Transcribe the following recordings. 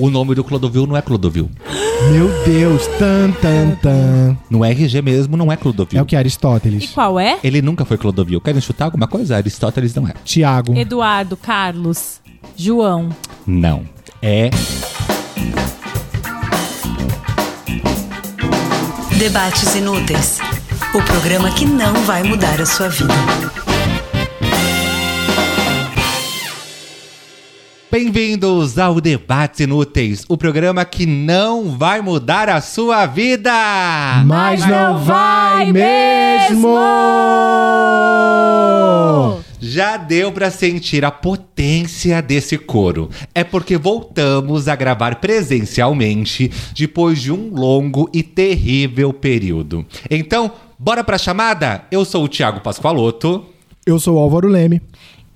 O nome do Clodovil não é Clodovil. Meu Deus, tan, tan, tan. No RG mesmo não é Clodovil. É o que? E Aristóteles. qual é? Ele nunca foi Clodovil. Querem chutar alguma coisa? Aristóteles não é. Tiago. Eduardo, Carlos, João. Não. É Debates Inúteis o programa que não vai mudar a sua vida. Bem-vindos ao Debates Inúteis, o programa que não vai mudar a sua vida! Mas não vai mesmo! Já deu pra sentir a potência desse coro. É porque voltamos a gravar presencialmente depois de um longo e terrível período. Então, bora pra chamada? Eu sou o Thiago Pascoaloto. Eu sou o Álvaro Leme.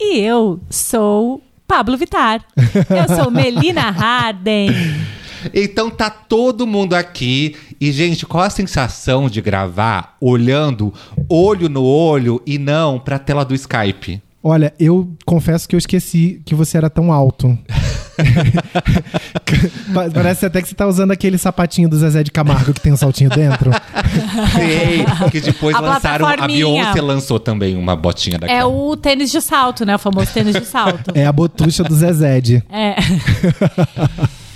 E eu sou Pablo Vitar. Eu sou Melina Harden. Então tá todo mundo aqui. E, gente, qual a sensação de gravar olhando olho no olho e não pra tela do Skype? Olha, eu confesso que eu esqueci que você era tão alto. Pa- Parece até que você tá usando aquele sapatinho do Zezé de Camargo que tem um saltinho dentro. Sei, que depois A lançaram. A. Beyoncé lançou também uma botinha daquela. É o tênis de salto, né? O famoso tênis de salto. É a botucha do Zezé. de. É.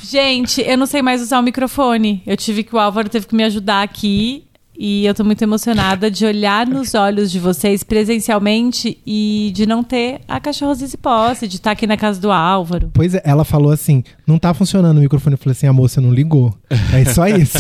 Gente, eu não sei mais usar o microfone. Eu tive que o Álvaro teve que me ajudar aqui. E eu tô muito emocionada de olhar nos olhos de vocês presencialmente e de não ter a cachorrosice posse, de estar aqui na casa do Álvaro. Pois é, ela falou assim: não tá funcionando o microfone. Eu falei assim: a moça não ligou. É só isso.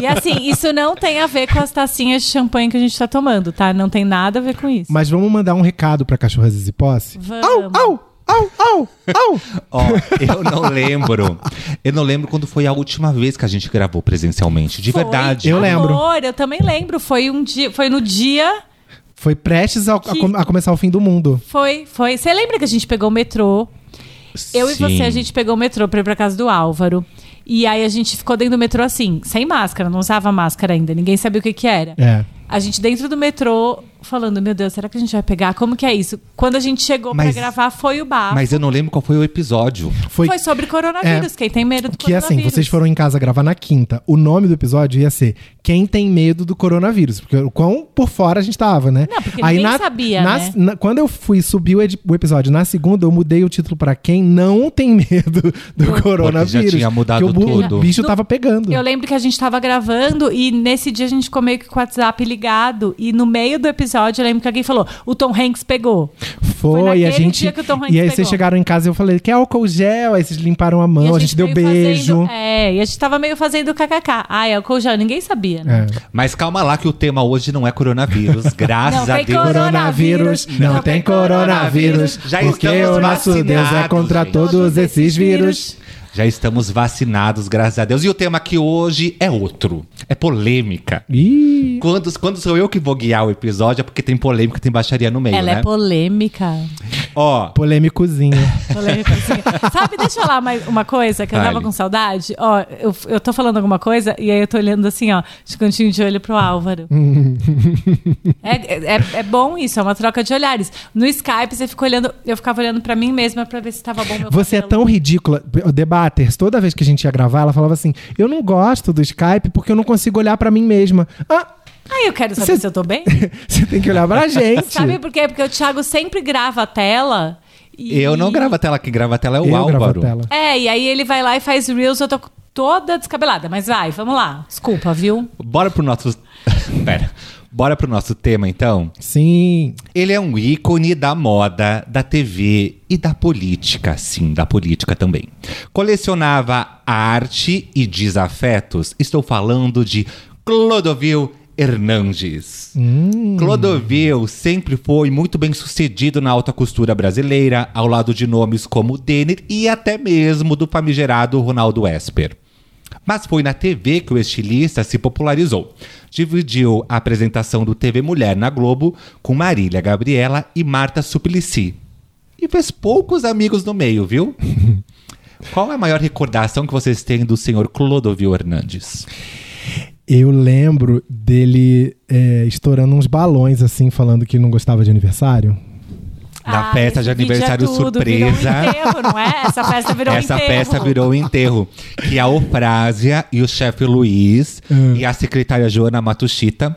E assim, isso não tem a ver com as tacinhas de champanhe que a gente tá tomando, tá? Não tem nada a ver com isso. Mas vamos mandar um recado pra cachorra Zizi Posse? Vamos. Au, au, au, au, au. Ó, eu não lembro. Eu não lembro quando foi a última vez que a gente gravou presencialmente. De Foi. verdade. Eu lembro. Amor, eu também lembro. Foi um dia, foi no dia Foi prestes ao- a, com- a começar o fim do mundo. Foi, foi. Você lembra que a gente pegou o metrô? Eu e Sim. você, a gente pegou o metrô pra ir pra casa do Álvaro. E aí a gente ficou dentro do metrô assim, sem máscara, não usava máscara ainda, ninguém sabia o que que era. É. A gente dentro do metrô falando, meu Deus, será que a gente vai pegar? Como que é isso? Quando a gente chegou Mas- pra gravar, foi o bafo. Mas eu não lembro qual foi o episódio. Foi, Foi sobre coronavírus, É. quem tem medo do que assim, coronavírus. vocês foram em casa gravar na quinta. O nome do episódio ia ser Quem tem medo do coronavírus. Porque o quão por fora a gente tava, né? Não, porque ninguém sabia, na- né? na- quando eu fui subir o, o episódio na segunda, eu mudei o título pra Quem não tem medo do coronavírus. tinha mudado o, tudo. O bicho No- tava pegando. Eu lembro que a gente tava gravando e nesse dia a gente ficou meio que com o WhatsApp ligado. E no meio do episódio eu lembro que alguém falou: o Tom Hanks pegou. Foi, Foi e a gente. dia que o Tom Hanks e aí pegou. vocês chegaram em casa e eu falei, quer álcool gel? Aí vocês limparam a mão, E a, gente, deu meio beijo. fazendo- é, e a gente tava meio fazendo kkk. Ah, é álcool gel, ninguém sabia, né? É. Mas calma lá que o tema hoje não é coronavírus. Graças Não a tem Deus. Coronavírus, não, Não tem tem coronavírus. Já porque estamos o nosso Deus é contra gente. todos esses vírus. Já estamos vacinados, graças a Deus. E o tema aqui hoje é outro. É polêmica. Ih, Quando, quando sou eu que vou guiar o episódio, é porque tem polêmica, tem baixaria no meio, Ela né? é polêmica. Ó, polêmicozinho. Polêmica, assim. Sabe, deixa eu falar mais uma coisa que eu tava com saudade. Ó, eu, eu tô falando alguma coisa e aí eu tô olhando assim, ó, de cantinho de olho pro Álvaro. é, é, é bom isso, é uma troca de olhares. No Skype você fica olhando, eu ficava olhando pra mim mesma pra ver se tava bom meu Você é cabelo. tão ridícula. Debaters, toda vez que a gente ia gravar, ela falava assim: Eu não gosto do Skype porque eu não consigo olhar pra mim mesma. Ah, Ah, eu quero saber Você- se eu tô bem. você tem que olhar pra gente. Sabe por quê? Porque o Thiago sempre grava a tela. e- eu não gravo a tela, quem grava a tela é o eu gravo a Álvaro. tela. É, e aí ele vai lá e faz Reels, eu tô toda descabelada. Mas vai, vamos lá. Desculpa, viu? Bora pro nosso. Pera. Bora pro nosso tema, então? Sim. Ele é um ícone da moda, da TV e da política, sim, da política também. Colecionava arte e desafetos. Estou falando de Clodovil Hernandes. Clodovil sempre foi muito bem sucedido na alta costura brasileira, ao lado de nomes como Denner e até mesmo do famigerado Ronaldo Esper. Mas foi na TV que o estilista se popularizou. Dividiu a apresentação do TV Mulher na Globo com Marília Gabriela e Marta Suplicy. E fez poucos amigos no meio, viu? Qual é a maior recordação que vocês têm do senhor Clodovil Hernandes? Eu lembro dele é, estourando uns balões assim, falando que não gostava de aniversário. Na Ai, festa de é aniversário tudo, surpresa. Virou um enterro, não é? Essa festa virou um Essa enterro. festa virou um enterro. Que a Eufrásia e o chefe Luiz Hum. e a secretária Joana Matuchita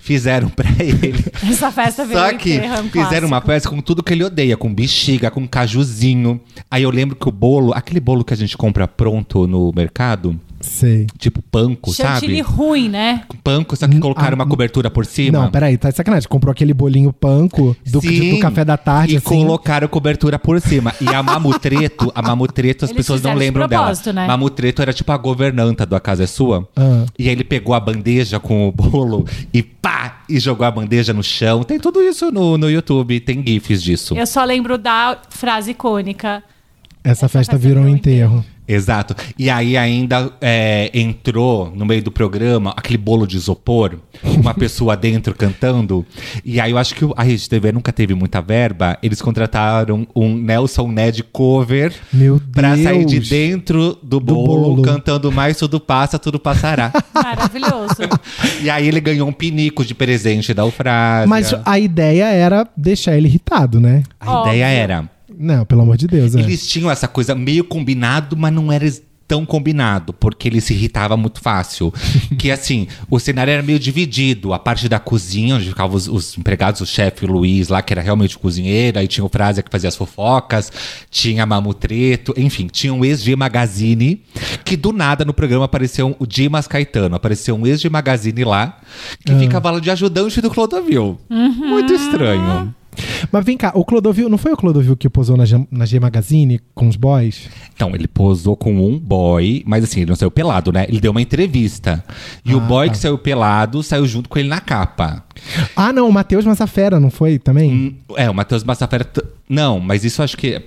fizeram pra ele. Essa festa virou Só um que enterro. é um fizeram uma festa com tudo que ele odeia, com bexiga, com cajuzinho. Aí eu lembro que o bolo, aquele bolo que a gente compra pronto no mercado, Sei. tipo panko, Chantilly sabe? ruim, né? Panko, só que colocaram ah, uma cobertura por cima. Não, peraí, tá de sacanagem. Comprou aquele bolinho panko do, Sim, do café da tarde, E assim. colocaram cobertura por cima. E a Mamutreto, a Mamutreto, as Eles pessoas não fizeram de lembram dela. propósito, né? Mamutreto era tipo a governanta do A Casa é Sua. Ah. E aí ele pegou a bandeja com o bolo e pá! E jogou a bandeja no chão. Tem tudo isso no, no YouTube, tem gifs disso. Eu só lembro da frase icônica. Essa, festa, festa virou um virou um enterro. Exato. E aí ainda é, entrou no meio do programa aquele bolo de isopor, uma pessoa dentro cantando. E aí eu acho que a Rede TV nunca teve muita verba. Eles contrataram um Nelson Ned cover Meu pra Deus. sair de dentro do bolo, bolo. cantando mais tudo passa, tudo passará. Maravilhoso. e aí ele ganhou um pinico de presente da Eufrásia. Mas a ideia era deixar ele irritado, né? a Óbvio. ideia era. Não, pelo amor de Deus. É. Eles tinham essa coisa meio combinado, mas não era tão combinado, porque ele se irritava muito fácil. que assim, o cenário era meio dividido. A parte da cozinha, onde ficavam os, os empregados, o chefe o Luiz lá, que era realmente o cozinheiro, aí tinha o Frase que fazia as fofocas, tinha a Mamutreto, enfim, tinha um ex-G Magazine, que do nada no programa apareceu o Dimas Caetano, apareceu um ex-G Magazine lá, que ficava lá de ajudante do Clodovil. Muito estranho. Mas vem cá, o Clodovil, não foi o Clodovil que posou na G, na G Magazine com os boys? Então, ele posou com um boy, mas assim, ele não saiu pelado, né? Ele deu uma entrevista. E o Ah, boy tá. que saiu pelado saiu junto com ele na capa. Ah, não, o Matheus Massafera, não foi também? Hum, É, o Matheus Massafera. Não, mas isso acho que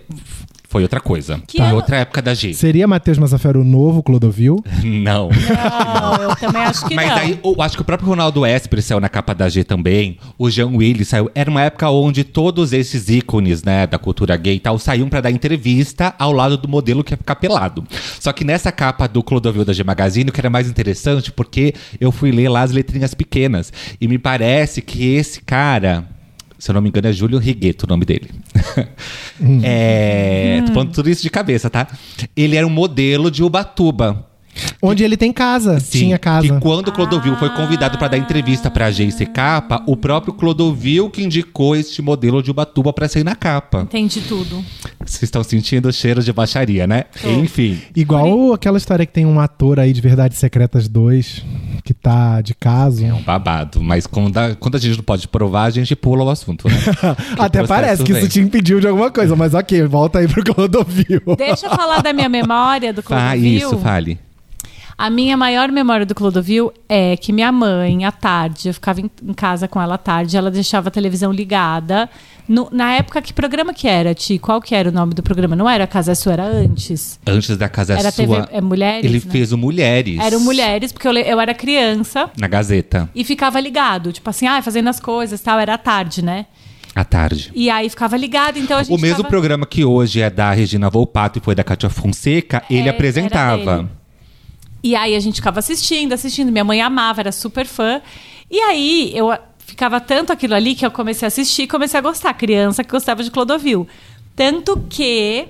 foi outra coisa. Que Foi ano- outra época da G. Seria Matheus Massafera o novo Clodovil? Não. Não, eu também acho que Mas não. aí, eu acho que o próprio Ronaldo Esper saiu na capa da G também. O Jean Willis saiu. Era uma época onde todos esses ícones, né, da cultura gay e tal, saíam pra dar entrevista ao lado do modelo que ia ficar pelado. Só que nessa capa do Clodovil da G Magazine, o que era mais interessante, porque eu fui ler lá as letrinhas pequenas. E me parece que esse cara. Se eu não me engano, é Júlio Rigueto o nome dele. é, Tô falando tudo isso de cabeça, tá? Ele era um modelo de Ubatuba. Onde ele tem casa, Sim, tinha casa. Que quando o Clodovil foi convidado para dar entrevista pra agência Capa, o próprio Clodovil que indicou este modelo de Ubatuba para sair na capa. Entendi tudo. Vocês estão sentindo o cheiro de baixaria, né? Enfim. Igual aquela história que tem um ator aí de Verdades Secretas 2, que tá de caso. É um babado. Mas quando a, quando a gente não pode provar, a gente pula o assunto, né? Até parece que vem. isso te impediu de alguma coisa, mas ok, volta aí pro Clodovil. Deixa eu falar da minha memória do Clodovil. Ah, isso, fale. A minha maior memória do Clodovil é que minha mãe, à tarde, eu ficava em, em casa com ela à tarde, ela deixava a televisão ligada. No- na época, que programa que era, Ti? Qual que era o nome do programa? Não era Casa Sua, era antes. Antes da Casa Era Sua, TV é, Mulheres? ele né? fez o Mulheres. Eram mulheres, porque eu, eu era criança Na Gazeta, e ficava ligado. Tipo assim, ah, fazendo as coisas tal. Era à tarde, né? à tarde. E aí ficava ligado, então a gente O mesmo programa que hoje é da Regina Volpato e foi da Cátia Fonseca, ele É, era apresentava. E aí a gente ficava assistindo, assistindo. Minha mãe amava, era super fã. E aí eu ficava tanto aquilo ali que eu comecei a assistir e comecei a gostar. Criança que gostava de Clodovil. Tanto que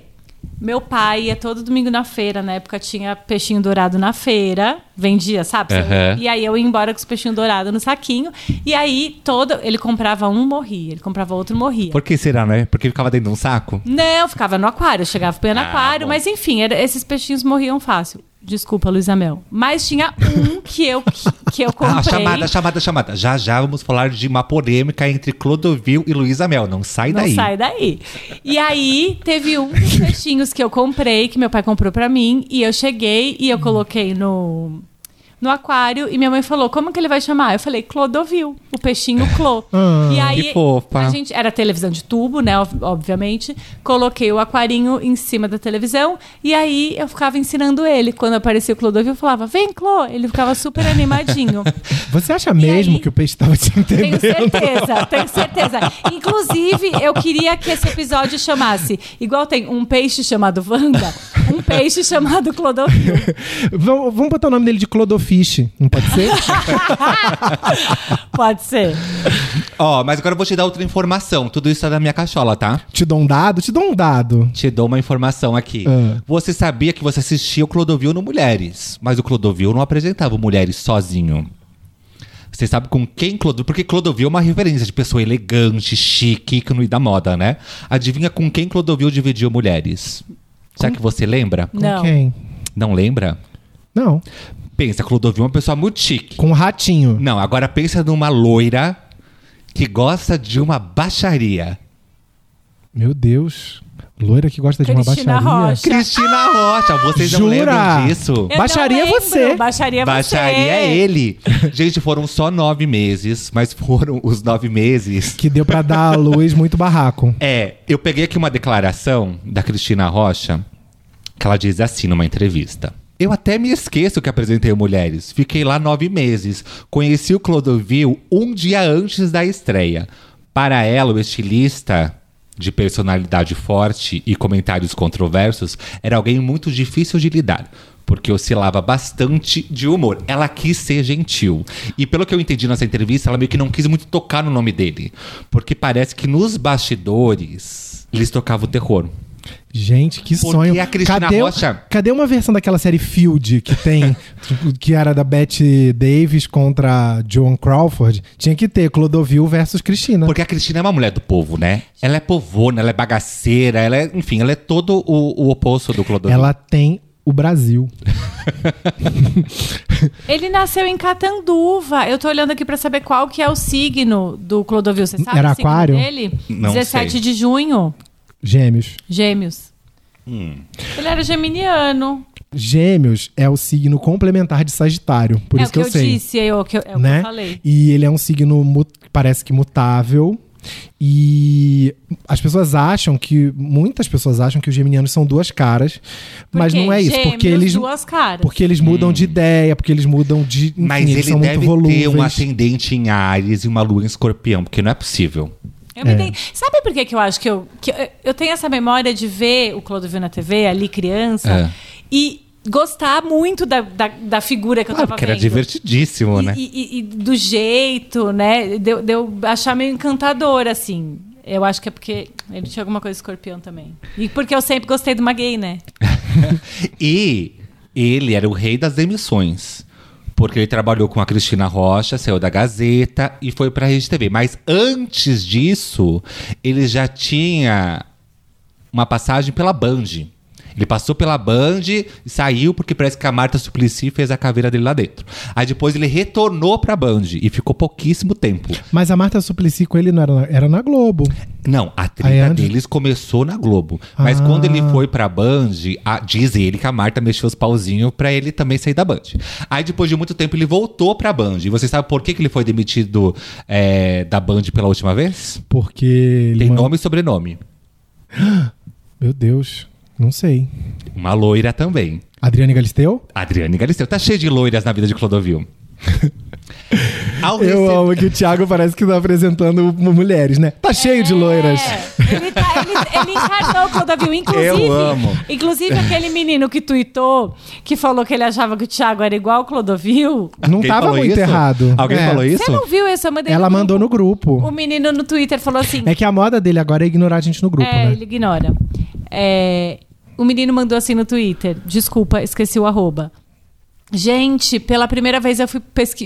meu pai ia todo domingo na feira. Na época tinha peixinho dourado na feira. Vendia, sabe? Aham. E aí eu ia embora com os peixinhos dourados no saquinho. E aí todo. Ele comprava um, morria. Ele comprava outro, morria. Por que será, né? Porque ficava dentro de um saco? Não, ficava no aquário. Eu chegava põe no Ah, aquário, bom. mas enfim, era- esses peixinhos morriam fácil. Desculpa, Luísa Mel. Mas tinha um que eu, que, que eu comprei. Ah, chamada, chamada, chamada. Já já vamos falar de uma polêmica entre Clodovil e Luísa Mel. Não sai Não daí. sai daí. E aí, teve um dos peixinhos que eu comprei, que meu pai comprou pra mim, e eu cheguei e eu coloquei no, no aquário, e minha mãe falou, como que ele vai chamar? Eu falei, Clodovil, o peixinho Clô. Ah, e aí, que fofa. a gente, era televisão de tubo, né, ob- obviamente, coloquei o aquarinho em cima da televisão, e aí eu ficava ensinando ele. Quando aparecia o Clodovil, eu falava, vem, Clô! Ele ficava super animadinho. Você acha mesmo aí? que o peixe tava te entendendo? Tenho certeza, tenho certeza. Inclusive, eu queria que esse episódio chamasse, igual tem um peixe chamado Wanda, um peixe chamado Clodovil. vamos, vamos botar o nome dele de Clodofish, não pode ser? Pode ser. Ó, mas agora eu vou te dar outra informação. Tudo isso é da minha cachola, tá? te dou um dado? Te dou um dado. Te dou uma informação aqui. Ah. Você sabia que você assistia o Clodovil no Mulheres, mas o Clodovil não apresentava Mulheres sozinho. Você sabe com quem Clodovil... Porque Clodovil é uma referência de pessoa elegante, chique, ícone da moda, né? Adivinha com quem Clodovil dividiu Mulheres? Será que você lembra? Com Não. quem? Não lembra? Não. Pensa, Clodovil é uma pessoa muito chique. Com o ratinho. Não, agora pensa numa loira que gosta de uma baixaria. Meu Deus. Loira que gosta de uma Cristina baixaria. Rocha. Cristina Rocha, vocês não Jura? lembram disso? Eu Baixaria não é você. Baixaria é você. Baixaria é ele. Gente, foram só nove meses, mas foram os nove meses. Que deu pra dar à luz muito barraco. É, eu peguei aqui uma declaração da Cristina Rocha, que ela diz assim numa entrevista. Eu até me esqueço que apresentei Mulheres. Fiquei lá nove meses. Conheci o Clodovil um dia antes da estreia. Para ela, o estilista de personalidade forte e comentários controversos era alguém muito difícil de lidar. Porque oscilava bastante de humor. Ela quis ser gentil. E pelo que eu entendi nessa entrevista, ela meio que não quis muito tocar no nome dele. Porque parece que nos bastidores eles tocavam o terror. Gente, que Porque sonho. a Cristina cadê, Rocha- cadê uma versão daquela série Field que tem, que era da Bette Davis contra Joan Crawford? Tinha que ter Clodovil versus Cristina. Porque a Cristina é uma mulher do povo, né? Ela é povona, ela é bagaceira, ela é, enfim, ela é todo o, o oposto do Clodovil. Ela tem o Brasil. Ele nasceu em Catanduva. Eu tô olhando aqui pra saber qual que é o signo do Clodovil. Você sabe Era o signo aquário? dele? Não 17 sei. de junho. Gêmeos. Gêmeos. Ele era geminiano. Gêmeos é o signo complementar de Sagitário. Por é isso o que, que, eu, eu sei. disse, é o que eu, é o que né? eu falei. E ele é um signo, parece que mutável. E as pessoas acham que. Muitas pessoas acham que os geminianos são duas caras. mas não é isso. gêmeos, Porque eles. duas caras. Porque eles mudam de ideia, porque eles mudam de. Enfim, Mas eles ele são muito deve volúveis. ter um ascendente em Ares e uma lua em escorpião, porque não é possível. Eu É. dei- Sabe por que, que eu acho que eu, que eu- eu tenho essa memória de ver o Clodovil na TV, ali criança, É. e gostar muito da, da, da figura que eu Claro, tava era vendo. divertidíssimo, E, né? e- e- do jeito, né? De, eu- de eu achar meio encantador, assim. Eu acho que é porque ele tinha alguma coisa de escorpião também. E porque eu sempre gostei de uma gay, né? E ele era o rei das demissões. Porque ele trabalhou com a Cristina Rocha, saiu da Gazeta e foi pra Rede TV. Mas antes disso, ele já tinha uma passagem pela Band. Ele passou pela Band e saiu porque parece que a Marta Suplicy fez a caveira dele lá dentro. Aí depois ele retornou pra Band e ficou pouquíssimo tempo. Mas a Marta Suplicy com ele não era na, era na Globo. Não, a antes- deles começou na Globo. Mas Ah. quando ele foi pra Band, a- diz ele que a Marta mexeu os pauzinhos pra ele também sair da Band. Aí depois de muito tempo ele voltou pra Band. E você sabe por que, que ele foi demitido é, da Band pela última vez? Porque. Tem manda- nome e sobrenome. Meu Deus. Não sei. Uma loira também. Adriane Galisteu? Adriane Galisteu. Tá cheio de loiras na vida de Clodovil. Ao Eu rece- amo que o Thiago parece que tá apresentando mu- mulheres, né? Tá cheio de loiras. É, ele, tá, ele, ele encarnou o Clodovil. Inclusive, Eu amo. inclusive aquele menino que tweetou, que falou que ele achava que o Thiago era igual o Clodovil. Não Alguém tava muito isso? errado. Alguém É. falou isso? Você não viu isso? Eu mandei Ela no mandou no grupo. grupo. O menino no Twitter falou assim. É que a moda dele agora é ignorar a gente no grupo, é, né? ele ignora. É, o menino mandou assim no Twitter. Desculpa, esqueci o arroba. Gente, pela primeira vez eu fui,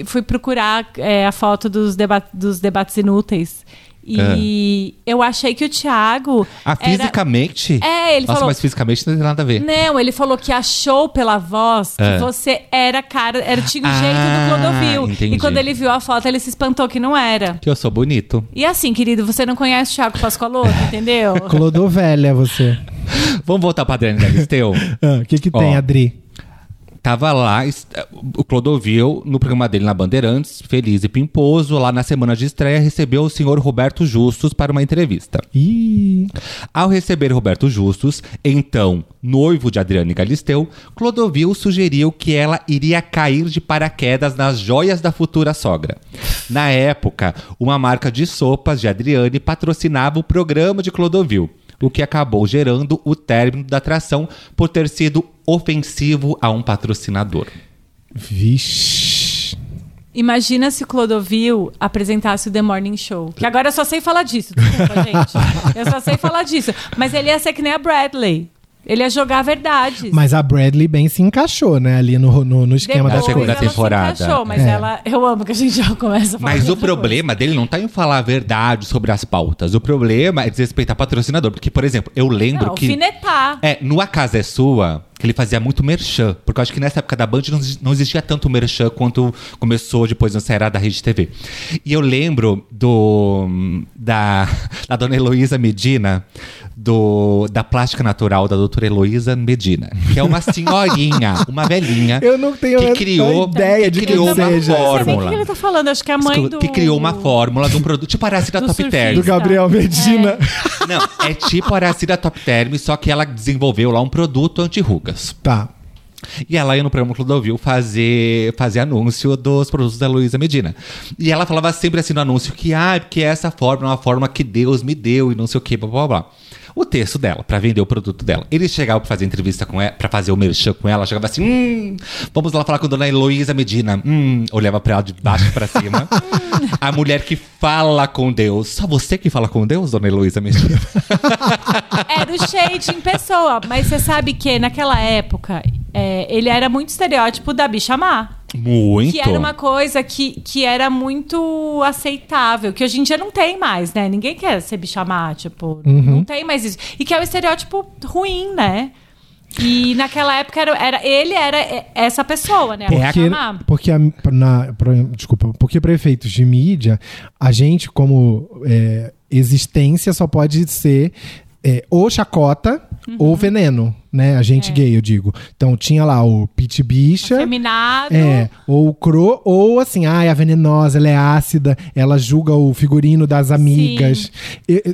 fui procurar é, a foto dos, deba dos debates inúteis. E eu achei que o Thiago. Ah, era- fisicamente? É, ele Nossa, falou- mas fisicamente não tem nada a ver. Não, ele falou que achou pela voz que É. você era cara, era tinha o Ah, jeito do Clodovil. entendi. E quando ele viu a foto, ele se espantou que não era. Que eu sou bonito. E assim, querido, você não conhece o Thiago Pascoaloto, entendeu? Clodovelha, você. Vamos voltar pra Adriane Galisteu? Ah, O que que Ó. tem, Adri? Tava lá, est- o Clodovil, no programa dele na Bandeirantes, feliz e pimposo, lá na semana de estreia, recebeu o senhor Roberto Justus para uma entrevista. Ih, Ao receber Roberto Justus, então noivo de Adriane Galisteu, Clodovil sugeriu que ela iria cair de paraquedas nas joias da futura sogra. Na época, uma marca de sopas de Adriane patrocinava o programa de Clodovil. O que acabou gerando o término da atração por ter sido ofensivo a um patrocinador. Vixe. Imagina se Clodovil apresentasse o The Morning Show. Que agora eu só sei falar disso, desculpa, gente. Eu só sei falar disso. Mas ele ia ser que nem a Bradley. Ele ia jogar verdades. Mas a Bradley bem se encaixou, né? Ali no, no, no esquema Depois segunda coisas. ela se temporada. encaixou, mas É. ela, eu amo que a gente já começa a falar Mas o problema dele não tá em falar a verdade sobre as pautas. O problema é desrespeitar patrocinador. Porque, por exemplo, eu coisa. lembro Não, que. alfinetar. É, no A Casa é Sua, que ele fazia muito merchan. Porque eu acho que nessa época da Band não, não existia tanto merchan quanto começou depois na era da Rede TV. E eu lembro do. da, da dona Heloísa Medina, do, da plástica natural da doutora Heloísa Medina. Que é uma senhorinha, uma velhinha. Eu não tenho que criou, ideia de que quem criou uma seja. Não sei nem o fórmula. que ele tá falando. Acho que é a mãe do... Que criou uma fórmula de um produto tipo a Aracida Do Top surfista. Term. Do Gabriel Medina. Não, é tipo a Aracida Top Term, só que ela desenvolveu lá um produto anti-rugas. Tá. E ela ia no programa Clodovil fazer, fazer anúncio dos produtos da Luísa Medina. E ela falava sempre assim no anúncio que, ah, porque essa forma é uma forma que Deus me deu e não sei o que, blá blá blá. O texto dela, pra vender o produto dela. Ele chegava pra fazer entrevista com ela, pra fazer o merchan com ela, chegava assim, hum, vamos lá falar com dona Heloísa Medina. Hum, olhava pra ela de baixo pra cima. a mulher que fala com Deus. Só você que fala com Deus, dona Heloísa Medina? Era o shade em pessoa. Mas você sabe que naquela época, é, ele era muito estereótipo da bicha má. Muito. Que era uma coisa que, que era muito aceitável, que hoje em dia não tem mais, né? Ninguém quer ser bicha má, tipo, não tem mais isso. E que é o estereótipo ruim, né? E naquela época era, era- ele era essa pessoa, né? A Porque, porque a- na, pra- desculpa, porque para efeitos de mídia, a gente, como é, existência, só pode ser é, ou chacota Uhum. ou veneno, né? A É. gente gay, eu digo. Então tinha lá o Pit Bicha. Feminado. É, ou o cro, ou assim, ah, é venenosa, ela é ácida, ela julga o figurino das amigas.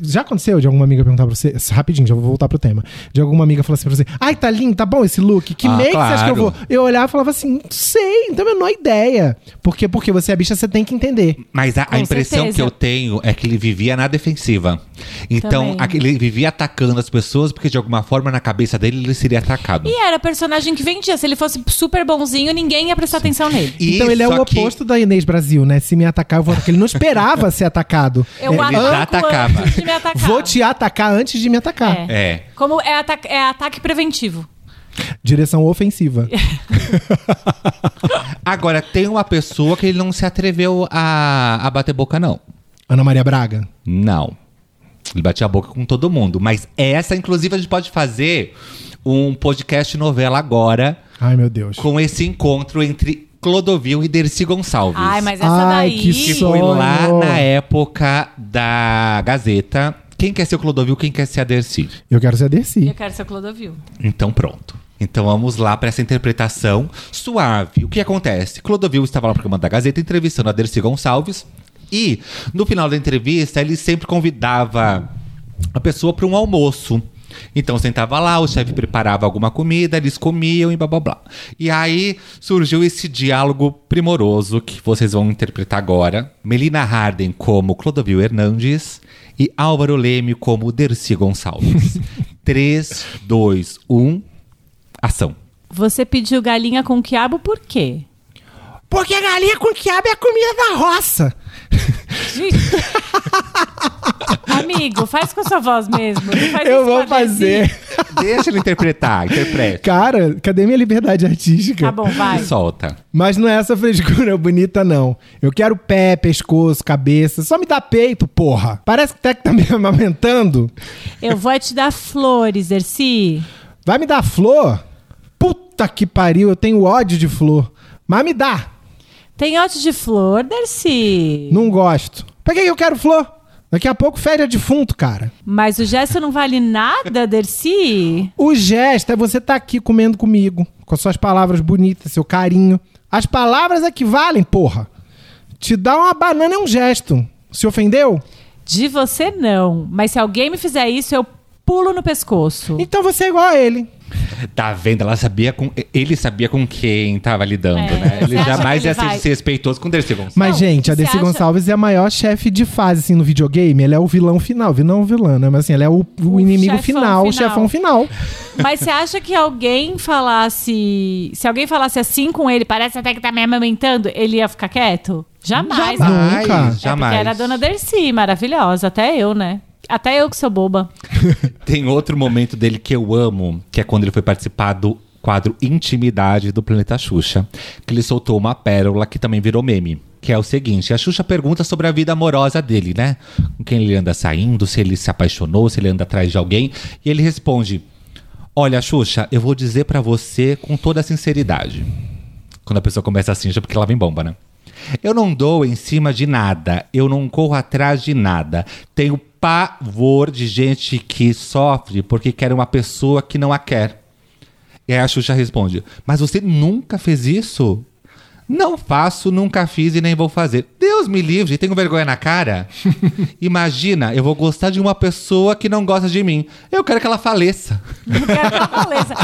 Já aconteceu de alguma amiga perguntar pra você, rapidinho, já vou voltar pro tema. De alguma amiga falar assim pra você, ai, tá lindo, tá bom esse look? Que Ah, make você acha que eu claro. vou? Eu olhava e falava assim, não sei, não tenho a menor ideia. Porque, porque você é bicha, você tem que entender. Mas a, a impressão certeza. que eu tenho é que ele vivia na defensiva. Então, aquele- ele vivia atacando as pessoas porque, de alguma forma, na cabeça dele, ele seria atacado. E era personagem que vendia. Se ele fosse super bonzinho, ninguém ia prestar atenção nele. E então ele é o que oposto da Inês Brasil, né? Se me atacar, eu vou atacar. Ele não esperava ser atacado. Eu Ele ataco já atacava. antes de me atacar. Vou te atacar antes de me atacar. É. É. Como é, ata é ataque preventivo. Direção ofensiva. Agora, tem uma pessoa que ele não se atreveu a, a bater boca, não. Ana Maria Braga. Não. Ele batia a boca com todo mundo. Mas essa, inclusive, a gente pode fazer um podcast novela agora Ai, meu Deus. com esse encontro entre Clodovil e Dercy Gonçalves. Ai, mas essa Ai, daí. que Que foi lá na época da Gazeta. Quem quer ser o Clodovil, quem quer ser a Dercy? Eu quero ser a Dercy. Eu quero ser Clodovil. Então pronto. Então vamos lá para essa interpretação suave. O que acontece? Clodovil estava lá no programa da Gazeta entrevistando a Dercy Gonçalves e no final da entrevista ele sempre convidava a pessoa para um almoço. Então sentava lá, o chefe preparava alguma comida, eles comiam e blá blá blá. E aí surgiu esse diálogo primoroso que vocês vão interpretar agora. Melina Harden como Clodovil Hernandes e Álvaro Leme como Dercy Gonçalves. 3, 2, 1, ação. Você pediu galinha com quiabo por quê? Porque a galinha com quiabo é a comida da roça. Gente. Amigo, faz com a sua voz mesmo. Eu vou fazer. Deixa ele interpretar, interprete. Cara, cadê minha liberdade artística? Tá bom, vai. E solta. Mas não é essa frescura bonita, não. Eu quero pé, pescoço, cabeça. Só me dá peito, porra. Parece que até que tá me amamentando. Eu vou te dar flores, Erci. Vai me dar flor? Puta que pariu, eu tenho ódio de flor. Mas me dá. Tem ódio de flor, Dercy. Não gosto. Pra que eu quero flor? Daqui a pouco fede a defunto, cara. Mas o gesto não vale nada, Dercy? O gesto é você estar aqui comendo comigo, com as suas palavras bonitas, seu carinho. As palavras é que valem, porra. Te dar uma banana é um gesto. Se ofendeu? De você não. Mas se alguém me fizer isso, eu pulo no pescoço. Então você é igual a ele. Tá vendo? Ela sabia com. Ele sabia com quem tava lidando, É, né? Ele jamais que ia ele ser vai- desrespeitoso com o Dercy Gonçalves. Mas, gente, a Desi acha- Gonçalves é a maior chefe de fase, assim, no videogame. Ela é o vilão final. Não vilã, né? Mas, assim, ela é o, o O inimigo chefão final, o final. chefão final. Mas você acha que alguém falasse. Se alguém falasse assim com ele, parece até que tá me amamentando, ele ia ficar quieto? Jamais. Jamais. Nunca. É jamais. porque era a dona Dercy, maravilhosa. Até eu, né? Até eu que sou boba. Tem outro momento dele que eu amo, que é quando ele foi participar do quadro Intimidade do Planeta Xuxa, que ele soltou uma pérola que também virou meme. Que é o seguinte, a Xuxa pergunta sobre a vida amorosa dele, né? Com quem ele anda saindo, se ele se apaixonou, se ele anda atrás de alguém. E ele responde: Olha, Xuxa, eu vou dizer pra você com toda a sinceridade. Quando a pessoa começa assim, já porque ela vem bomba, né? Eu não dou em cima de nada, eu não corro atrás de nada. Tenho pavor de gente que sofre porque quer uma pessoa que não a quer. E aí a Xuxa responde: Mas você nunca fez isso? Não faço, nunca fiz e nem vou fazer. Deus me livre, tenho vergonha na cara. Imagina, eu vou gostar de uma pessoa que não gosta de mim. Eu quero que ela faleça. Não quero que ela faleça.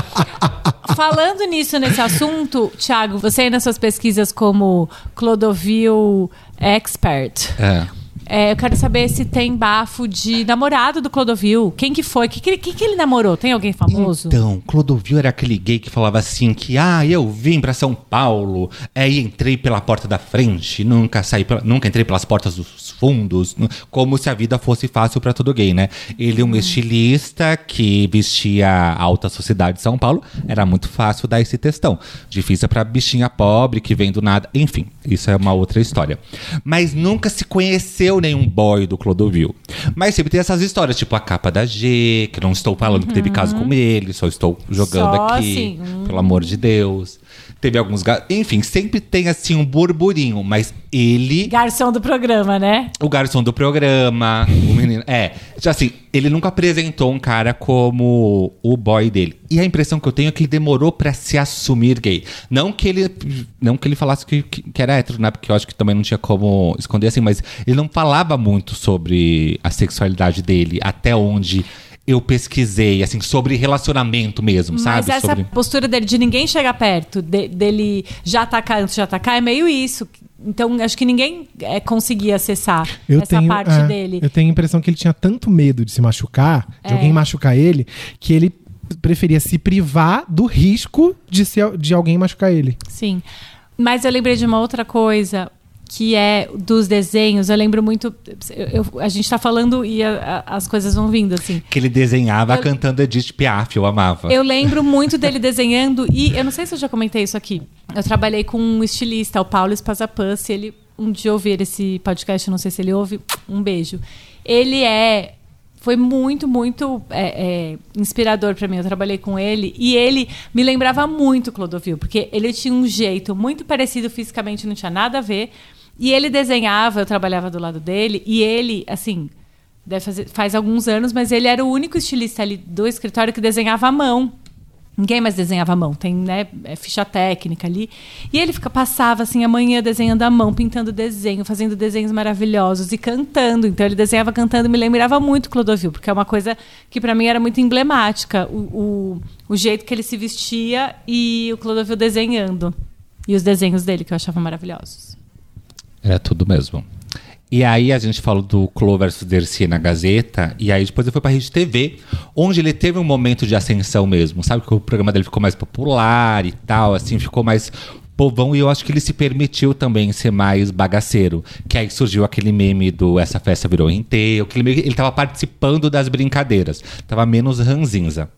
Falando nisso, nesse assunto, Thiago, você aí nas suas pesquisas como Clodovil Expert, É. é, eu quero saber se tem bafo de namorado do Clodovil. Quem que foi? Quem que, ele- quem que ele namorou? Tem alguém famoso? Então, Clodovil era aquele gay que falava assim que, ah, eu vim pra São Paulo, é, e entrei pela porta da frente, nunca saí, pela- nunca entrei pelas portas dos fundos, como se a vida fosse fácil pra todo gay, né? Ele é um estilista que vestia a alta sociedade de São Paulo, era muito fácil dar esse textão. Difícil pra bichinha pobre que vem do nada, enfim, isso é uma outra história. Mas nunca se conheceu nenhum boy do Clodovil. Mas sempre tem essas histórias, tipo a capa da G, que não estou falando que teve caso com ele, só estou jogando Só aqui, assim, pelo amor de Deus. Teve alguns. ga- Enfim, sempre tem assim um burburinho, mas ele. Garçom do programa, né? O garçom do programa, o menino. É, já assim, ele nunca apresentou um cara como o boy dele. E a impressão que eu tenho é que ele demorou pra se assumir gay. Não que ele. Não que ele falasse que, que, que era hétero, né? Porque eu acho que também não tinha como esconder assim, mas ele não falava muito sobre a sexualidade dele, até onde. Eu pesquisei, assim, sobre relacionamento mesmo, sabe? Mas essa sobre... postura dele de ninguém chegar perto, de- dele já atacar antes de atacar, é meio isso. Então, acho que ninguém é, conseguia acessar Eu essa tenho, parte é, dele. Eu tenho a impressão que ele tinha tanto medo de se machucar, de É. alguém machucar ele, que ele preferia se privar do risco de, ser, de alguém machucar ele. Sim. Mas eu lembrei de uma outra coisa que é dos desenhos. Eu lembro muito. eu- eu- a gente tá falando e a- a- as coisas vão vindo, assim. Que ele desenhava Eu- cantando Edith Piaf, eu amava. Eu lembro muito dele desenhando, e eu não sei se eu já comentei isso aqui. Eu trabalhei com um estilista, o Paulo Spazapan. Se ele um dia ouvir esse podcast, eu não sei se ele ouve, um beijo. Ele é. Foi muito, muito é, é, inspirador pra mim. Eu trabalhei com ele e ele me lembrava muito Clodovil, porque ele tinha um jeito muito parecido fisicamente, não tinha nada a ver. E ele desenhava, eu trabalhava do lado dele, e ele, assim, deve fazer, faz alguns anos, mas ele era o único estilista ali do escritório que desenhava à mão. Ninguém mais desenhava à mão, tem né, é, ficha técnica ali. E ele fica, passava assim a manhã desenhando à mão, pintando desenho, fazendo desenhos maravilhosos e cantando. Então ele desenhava cantando, me lembrava muito Clodovil, porque é uma coisa que para mim era muito emblemática. O, o, o jeito que ele se vestia e o Clodovil desenhando. E os desenhos dele, que eu achava maravilhosos. Era tudo mesmo. E aí a gente falou do Clô versus Dercy na Gazeta, e aí depois ele foi pra Rede TV, onde ele teve um momento de ascensão mesmo, sabe? Que o programa dele ficou mais popular e tal, assim, ficou mais povão, e eu acho que ele se permitiu também ser mais bagaceiro. Que aí surgiu aquele meme do Essa Festa Virou Inteiro, ele tava participando das brincadeiras, tava menos ranzinza.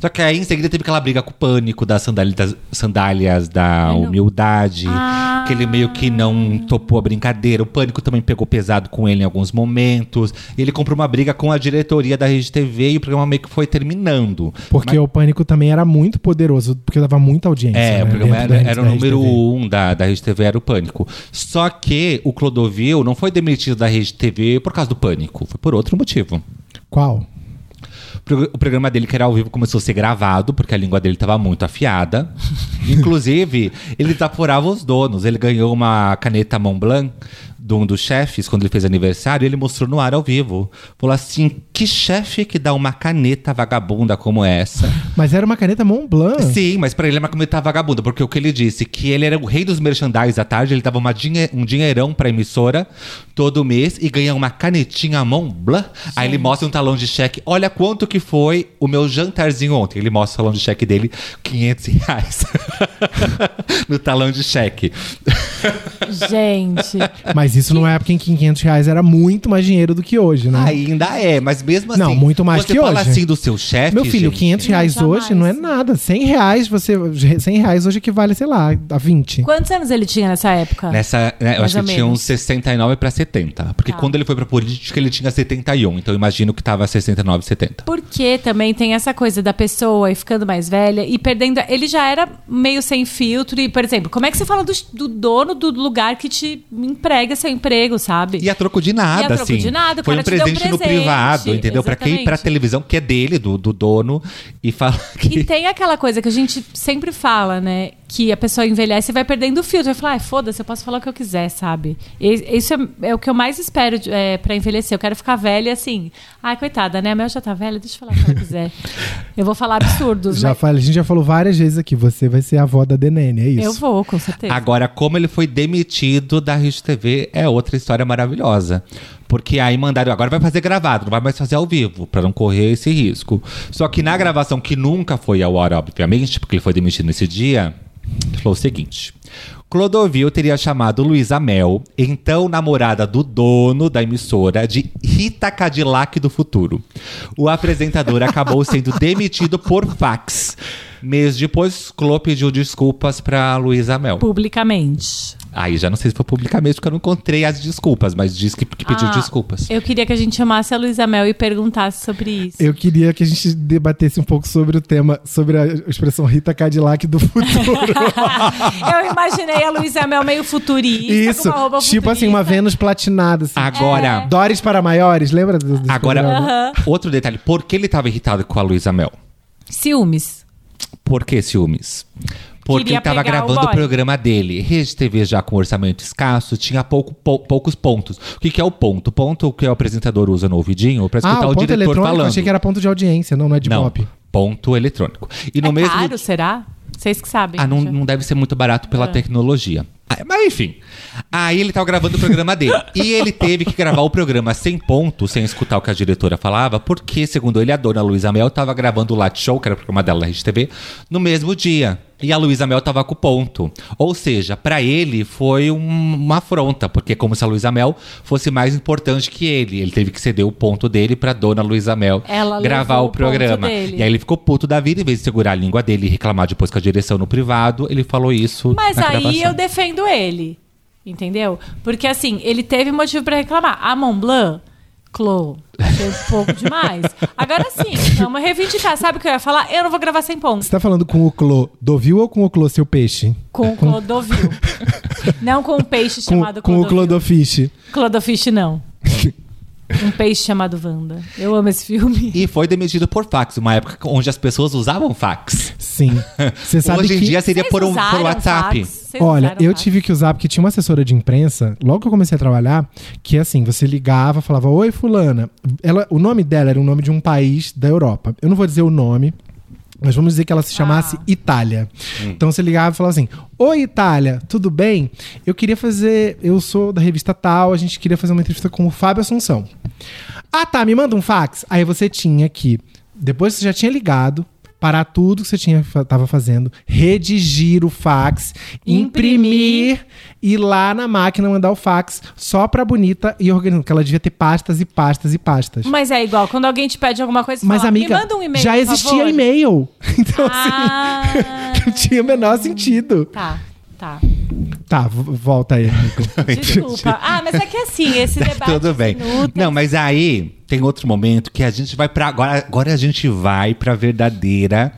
Só que aí em seguida teve aquela briga com o pânico das sandálias, sandálias da Ai, humildade, Ah. que ele meio que não topou a brincadeira. O pânico também pegou pesado com ele em alguns momentos. E ele comprou uma briga com a diretoria da Rede TV e o programa meio que foi terminando. Porque o Pânico também era muito poderoso, porque dava muita audiência. É, né, o programa era, era o número um da, da Rede TV, era o Pânico. Só que o Clodovil não foi demitido da Rede TV por causa do Pânico, foi por outro motivo. Qual? O programa dele, que era ao vivo, começou a ser gravado, porque a língua dele estava muito afiada. Inclusive, ele desaforava os donos. Ele ganhou uma caneta Montblanc de um dos chefes, quando ele fez aniversário, ele mostrou no ar ao vivo. Falou assim: que chefe que dá uma caneta vagabunda como essa? Mas era uma caneta Mont Blanc. Sim, mas pra ele é uma caneta vagabunda, porque o que ele disse, que ele era o rei dos merchandise à tarde, ele dava uma dinhe- um dinheirão pra emissora todo mês e ganha uma canetinha Mont Blanc. Aí ele mostra um talão de cheque. Olha quanto que foi o meu jantarzinho ontem. Ele mostra o talão de cheque dele, 500 reais. no talão de cheque. Gente. Mas isso numa época em que 500 reais era muito mais dinheiro do que hoje, né? Ainda é, mas mesmo assim. Não, muito mais você que fala hoje. assim do seu chefe. Meu filho, gente, 500 reais jamais. hoje não é nada. 100 reais, você, 100 reais hoje equivale, sei lá, a 20. Quantos anos ele tinha nessa época? Nessa, né, eu acho que tinha uns 69 pra 70. Porque Tá. quando ele foi pra política, ele tinha 71. Então eu imagino que tava 69, 70. Porque também tem essa coisa da pessoa e ficando mais velha e perdendo. Ele já era meio sem filtro. E, por exemplo, como é que você fala do, do dono do lugar que te emprega seu emprego, sabe? E a troco de nada, E a troco assim. de nada, o Foi um te deu um presente no presente, privado, entendeu? Pra quem ir pra exatamente. televisão, que é dele, do, do dono, e fala que. E tem aquela coisa que a gente sempre fala, né? Que a pessoa envelhece e vai perdendo o filtro. Vai falar, ah, foda-se, eu posso falar o que eu quiser, sabe? E, isso é, é o que eu mais espero de- é, pra envelhecer. Eu quero ficar velha assim. Ai, coitada, né? A Mel já tá velha, deixa eu falar o que ela quiser. Eu vou falar absurdos, Já mas falei, a gente já falou várias vezes aqui, você vai ser a avó da Denene, é isso? eu vou, com certeza. Agora, como ele foi demitido da Rede TV é outra história maravilhosa. Porque aí mandaram, agora vai fazer gravado, não vai mais fazer ao vivo, pra não correr esse risco. Só que na gravação, que nunca foi ao ar, obviamente, porque ele foi demitido nesse dia, ele falou o seguinte. Clodovil teria chamado Luísa Mel, então namorada do dono da emissora, de Rita Cadillac do futuro. O apresentador acabou sendo demitido por fax. Mês depois, Clô pediu desculpas pra Luísa Mel. Publicamente. Aí já não sei se foi publicamente, porque eu não encontrei as desculpas, mas disse que, que pediu Ah, desculpas. Eu queria que a gente chamasse a Luísa Mel e perguntasse sobre isso. Eu queria que a gente debatesse um pouco sobre o tema, sobre a expressão Rita Cadillac do futuro. eu imaginei a Luísa Mel meio futurista. Isso, com uma roupa tipo assim, uma futurista. Vênus platinada. Assim. Agora, Doris para maiores, lembra? do- desse agora programa? outro detalhe. Por que ele tava irritado com a Luísa Mel? Ciúmes. Por que ciúmes? Porque ele tava pegar o gravando o boy. programa dele. Rede TV já com orçamento escasso, tinha pouco, pou- poucos pontos. O que, que é o ponto? O ponto que o apresentador usa no ouvidinho pra escutar Ah, o, o ponto diretor eletrônico, falando. achei que era ponto de audiência, não, não é de não, pop. ponto eletrônico. E no é mesmo caro, será? Vocês que sabem. Ah, não, não deve ser muito barato pela Ah. tecnologia. Ah, Mas enfim. Aí ele tava gravando o programa dele. e ele teve que gravar o programa sem ponto, sem escutar o que a diretora falava, porque, segundo ele, a dona Luísa Mel tava gravando o Latte Show, que era o programa dela na Rede TV, no mesmo dia. E a Luísa Mel tava com o ponto. Ou seja, pra ele foi um- uma afronta, porque é como se a Luísa Mel fosse mais importante que ele. Ele teve que ceder o ponto dele pra dona Luísa Mel Ela gravar o o programa. E aí ele ficou puto da vida, em vez de segurar a língua dele e reclamar depois com a direção no privado, ele falou isso. Mas aí gravação. eu defendo ele. Entendeu? Porque assim, ele teve motivo pra reclamar. A Montblanc, Clô, achei um pouco demais. Agora sim, vamos reivindicar. Sabe o que eu ia falar? Eu não vou gravar sem ponto. Você tá falando com o Clô Dovil ou com o Clô seu peixe? Com o Clodovil. não com um peixe Com, chamado com o Clodovil. Clodofish. Clodofish, não. um peixe chamado Wanda. Eu amo esse filme. E foi demitido por fax, uma época onde as pessoas usavam fax. Sim. Você sabe Hoje em que... dia seria Vocês por, um, usaram por WhatsApp. fax? Vocês Olha, usaram eu fax? tive que usar, porque tinha uma assessora de imprensa, logo que eu comecei a trabalhar, que assim, você ligava, falava, oi, fulana. Ela, o nome dela era o nome de um país da Europa. Eu não vou dizer o nome, mas vamos dizer que ela se chamasse Ah. Itália. Então você ligava e falava assim: Oi, Itália, tudo bem? Eu queria fazer. Eu sou da revista Tal, a gente queria fazer uma entrevista com o Fábio Assunção. Ah, tá, me manda um fax. Aí você tinha que, depois que você já tinha ligado, parar tudo que você tinha, fa- tava fazendo, redigir o fax, imprimir, Imprimir. ir lá na máquina mandar o fax só pra bonita e organizando, porque ela devia ter pastas e pastas e pastas. Mas é igual, quando alguém te pede alguma coisa, Mas, fala, amiga, me manda um e-mail, já existia favor." e-mail. Então, Ah, assim, não tinha o menor sentido. tá, tá. Tá, volta aí. amigo. Desculpa. Ah, mas é que assim, esse debate. Tudo bem. inútil. Não, mas aí tem outro momento que a gente vai pra. Agora, agora a gente vai pra verdadeira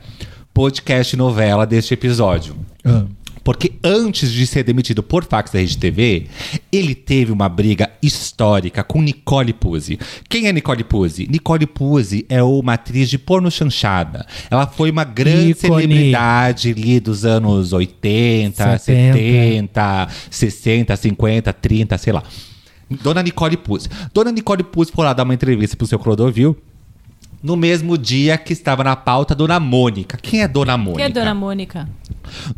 podcast novela deste episódio. Ah. Porque antes de ser demitido por fax da Rede TV, ele teve uma briga histórica com Nicole Puzzi. Quem é Nicole Puzzi? Nicole Puzzi é uma atriz de porno chanchada. Ela foi uma grande celebridade ali dos anos 80, 70. 70, 60, 50, 30, sei lá. Dona Nicole Puzzi. Dona Nicole Puzzi foi lá dar uma entrevista pro seu Clodovil. No mesmo dia que estava na pauta Dona Mônica. Quem é Dona Mônica? Quem é Dona Mônica?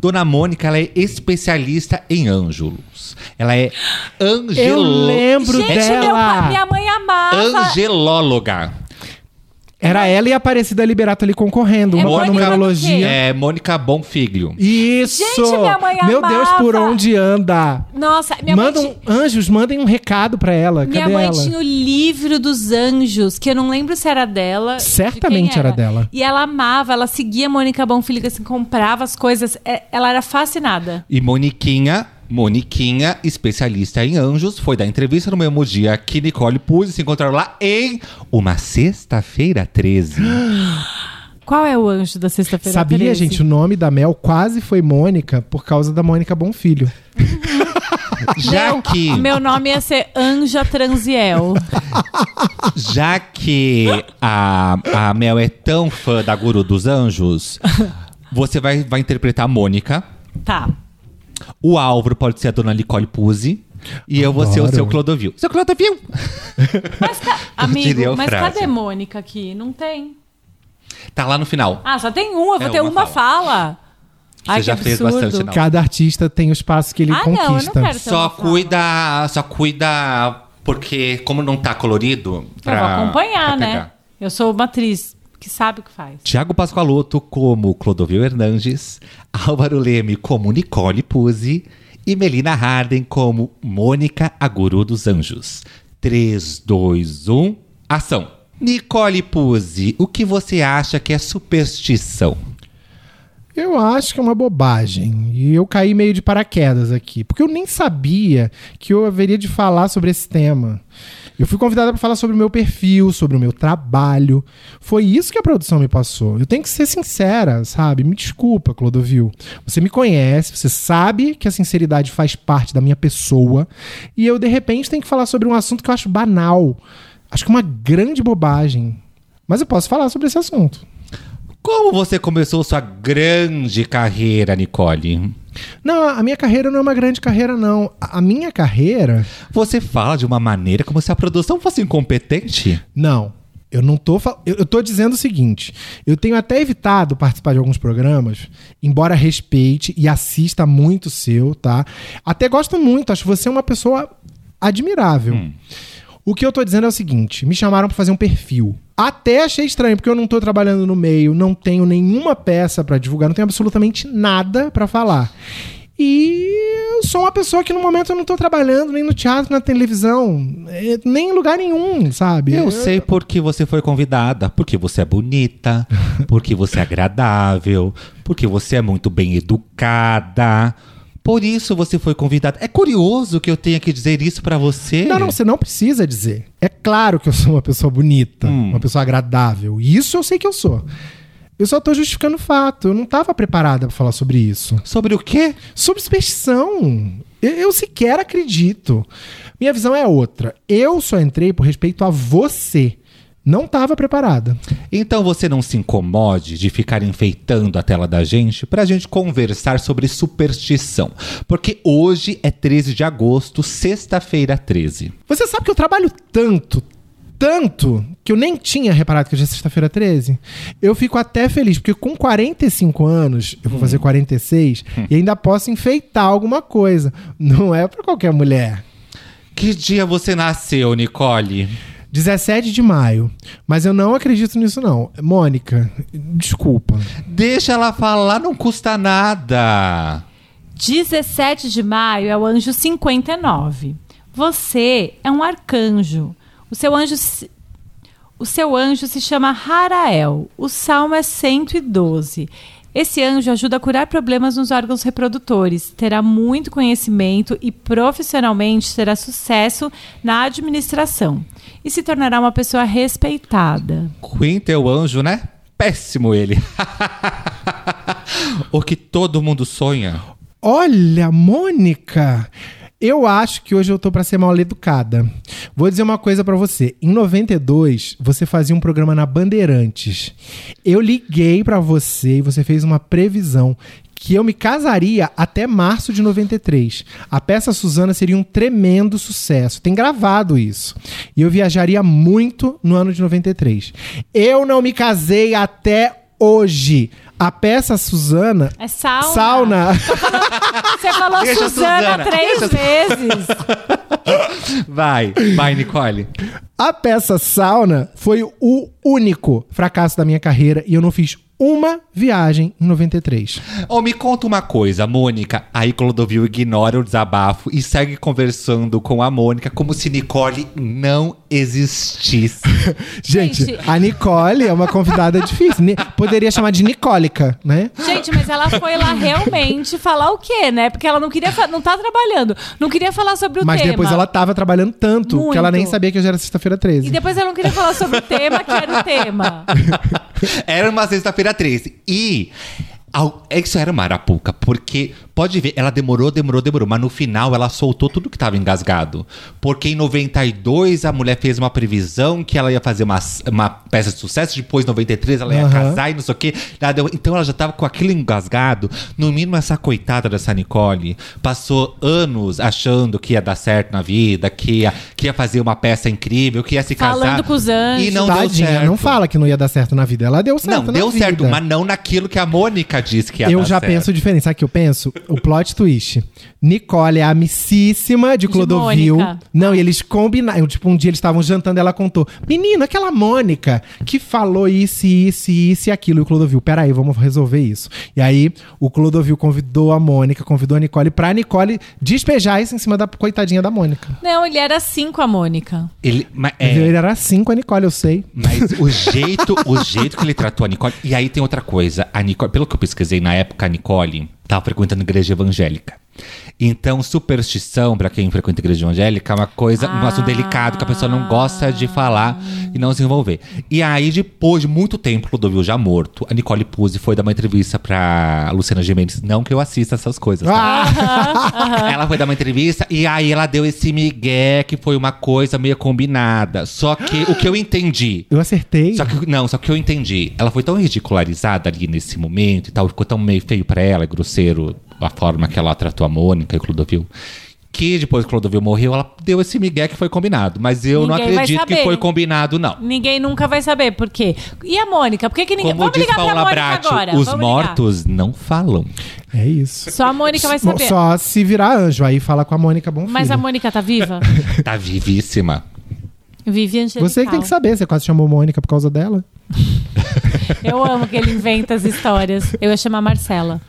Dona Mônica, ela é especialista em ângelos. Ela é Eu angelo... lembro Gente, meu dela. pai- minha mãe amava. angelóloga. Era ela e a Aparecida Liberato ali concorrendo, É uma com a Mônica do numerologia. É Mônica Bonfiglio. Isso! Gente, minha mãe Meu Deus, por amava. onde anda? Nossa, minha Mandam, mãe, ti- anjos, mandem um recado pra ela. minha Cadê mãe ela? tinha o livro dos anjos, que eu não lembro se era dela. de Certamente quem era dela. E ela amava, ela seguia a Mônica Bonfilho, assim, comprava as coisas. É, Ela era fascinada. E Moniquinha, Moniquinha, especialista em anjos, foi dar entrevista no mesmo dia que Nicole Puzzi se encontraram lá em uma sexta-feira 13. Qual é o anjo da sexta-feira? Sabia, 13? gente, o nome da Mel quase foi Mônica por causa da Mônica Bonfilho. Já que, Meu nome ia ser Anja Transiel. já que a, a Mel é tão fã da Guru dos Anjos, você vai, vai interpretar a Mônica. tá. O Álvaro pode ser a dona Nicole Puzzi. E eu vou ser o seu Clodovil. Seu Clodovil! Mas, ca- amigo, mas frase. cadê Mônica aqui? Não tem. Tá lá no final. Ah, só tem um. Eu vou É, ter uma uma, fala. Ai, que já fez absurdo. bastante, não. Cada artista tem o espaço que ele Ah, não, eu não conquista. quero ter Só uma fala. cuida, só cuida porque como não tá colorido, Eu pra, vou acompanhar, pra né? Eu sou uma atriz que sabe o que faz. Tiago Pascoaloto como Clodovil Hernandes, Álvaro Leme como Nicole Puzzi e Melina Harden como Mônica Aguru dos Anjos. 3, 2, 1, ação! Nicole Puzzi, o que você acha que é superstição? Eu acho que é uma bobagem. E eu caí meio de paraquedas aqui. Porque eu nem sabia que eu haveria de falar sobre esse tema. Eu fui convidada para falar sobre o meu perfil, sobre o meu trabalho. Foi isso que a produção me passou. Eu tenho que ser sincera, sabe? Me desculpa, Clodovil. Você me conhece, você sabe que a sinceridade faz parte da minha pessoa. E eu, de repente, tenho que falar sobre um assunto que eu acho banal. Acho que é uma grande bobagem. Mas eu posso falar sobre esse assunto. Como você começou sua grande carreira, Nicole? Não, a minha carreira não é uma grande carreira, não. A minha carreira. Você fala de uma maneira como se a produção fosse incompetente? Não. Eu não tô eu, tô dizendo o seguinte: eu tenho até evitado participar de alguns programas, embora respeite e assista muito o seu, tá? Até gosto muito, acho você uma pessoa admirável. O que eu tô dizendo é o seguinte: me chamaram pra fazer um perfil. Até achei estranho, porque eu não tô trabalhando no meio, não tenho nenhuma peça pra divulgar, não tenho absolutamente nada pra falar. E eu sou uma pessoa que no momento eu não tô trabalhando nem no teatro, na televisão, eh, nem em lugar nenhum, sabe? Eu sei por que você foi convidada. Porque você é bonita, porque você é agradável, porque você é muito bem educada. Por isso você foi convidada. É curioso que eu tenha que dizer isso pra você. Não, não, você não precisa dizer. É claro que eu sou uma pessoa bonita, Hum. uma pessoa agradável. Isso eu sei que eu sou. Eu só tô justificando o fato. Eu não tava preparada pra falar sobre isso. Sobre o quê? Sobre superstição. Eu, eu sequer acredito. Minha visão é outra. Eu só entrei por respeito a você. Não tava preparada. Então você não se incomode de ficar enfeitando a tela da gente pra gente conversar sobre superstição. Porque hoje é 13 de agosto, sexta-feira 13. Você sabe que eu trabalho tanto, tanto, que eu nem tinha reparado que hoje é sexta-feira 13. Eu fico até feliz, porque com 45 anos, eu vou fazer 46, e ainda posso enfeitar alguma coisa. Não é pra qualquer mulher. Que dia você nasceu, Nicole? 17 de maio. Mas eu não acredito nisso, não. Mônica, desculpa. Deixa ela falar, não custa nada. 17 de maio é o anjo 59. Você é um arcanjo. O seu anjo se- o seu anjo se chama Harael. O salmo é 112. Esse anjo ajuda a curar problemas nos órgãos reprodutores, terá muito conhecimento e profissionalmente terá sucesso na administração e se tornará uma pessoa respeitada. Queen, teu anjo, né? Péssimo ele. o que todo mundo sonha. Olha, Mônica, eu acho que hoje eu tô pra ser mal educada. Vou dizer uma coisa pra você. Em 92, você fazia um programa na Bandeirantes. Eu liguei pra você e você fez uma previsão que eu me casaria até março de 93. A peça Suzana seria um tremendo sucesso. Tem gravado isso. E eu viajaria muito no ano de 93. Eu não me casei até hoje. A peça Suzana. É sauna. Sauna. Você falou Suzana, Suzana. três Deixa vezes. Vai, vai, Nicole. A peça Sauna foi o único fracasso da minha carreira e eu não fiz uma viagem em 93. Ô, me conta uma coisa, Mônica. Aí Clodovil ignora o desabafo e segue conversando com a Mônica como se Nicole não existisse. Gente, Gente. a Nicole é uma convidada difícil. Ni- Poderia chamar de Nicólica, né? Gente, mas ela foi lá realmente falar o quê, né? Porque ela não queria, fa- não tá trabalhando, não queria falar sobre o Mas tema. depois ela tava trabalhando tanto Muito. que ela nem sabia que hoje era sexta-feira 13. E depois ela não queria falar sobre o tema, que era o tema. Era uma sexta-feira 13. E. ao- Isso era uma arapuca, porque pode ver, ela demorou, demorou, demorou, mas no final ela soltou tudo que tava engasgado. Porque em 92 a mulher fez uma previsão que ela ia fazer uma, uma peça de sucesso, depois em 93 ela ia Aham. casar e não sei o quê. Ela deu- Então ela já tava com aquilo engasgado. No mínimo, essa coitada dessa Nicole passou anos achando que ia dar certo na vida, que ia, que ia fazer uma peça incrível, que ia se casar. Falando com os anjos. E não deu Tadinha, certo. não fala que não ia dar certo na vida. Ela deu certo Não, na deu vida. certo, mas não naquilo que a Mônica disse que ia Eu dar já certo. penso diferente. Sabe o que eu penso? O plot twist. Nicole é amicíssima de De Clodovil. Mônica. Não, e eles combinaram. Tipo, um dia eles estavam jantando ela contou. Menino, aquela Mônica que falou isso, isso, isso e aquilo. E o Clodovil, peraí, vamos resolver isso. E aí, o Clodovil convidou a Mônica, convidou a Nicole pra Nicole despejar isso em cima da coitadinha da Mônica. Não, ele era assim com a Mônica. Ele, mas, Mas é, Ele era assim com a Nicole, eu sei. mas o jeito, o jeito que ele tratou a Nicole. E aí tem outra coisa. A Nicole, pelo que eu pesquisei na época, a Nicole tava frequentando igreja evangélica. Então, superstição, pra quem frequenta igreja evangélica, é uma coisa, um assunto delicado que a pessoa não gosta de falar e não se envolver. E aí, depois de muito tempo, Clodovil já morto, a Nicole Puzzi foi dar uma entrevista pra Luciana Gimenez. Não que eu assista essas coisas, tá? Ah! Ela foi dar uma entrevista e aí ela deu esse migué que foi uma coisa meio combinada. Só que o que eu entendi. Eu acertei. Só que, não, só que eu entendi. Ela foi tão ridicularizada ali nesse momento e tal, ficou tão meio feio pra ela, grosseiro, a forma que ela tratou a Mônica e o Clodovil. Que depois que o Clodovil morreu, ela deu esse migué que foi combinado. Mas eu não Ninguém vai acredito que foi combinado, não. Ninguém nunca vai saber por quê. E a Mônica? Por que, que ninguém. Como Vamos diz ligar pra Paula Mônica Bratti, agora. os Vamos ligar. mortos não falam. É isso. Só a Mônica vai saber. Só se virar anjo, aí fala com a Mônica Bonfilho. Mas a Mônica tá viva? Tá vivíssima. Vivi Angelical. Você que tem que saber, você quase chamou Mônica por causa dela. Eu amo que ele inventa as histórias. Eu ia chamar Marcela.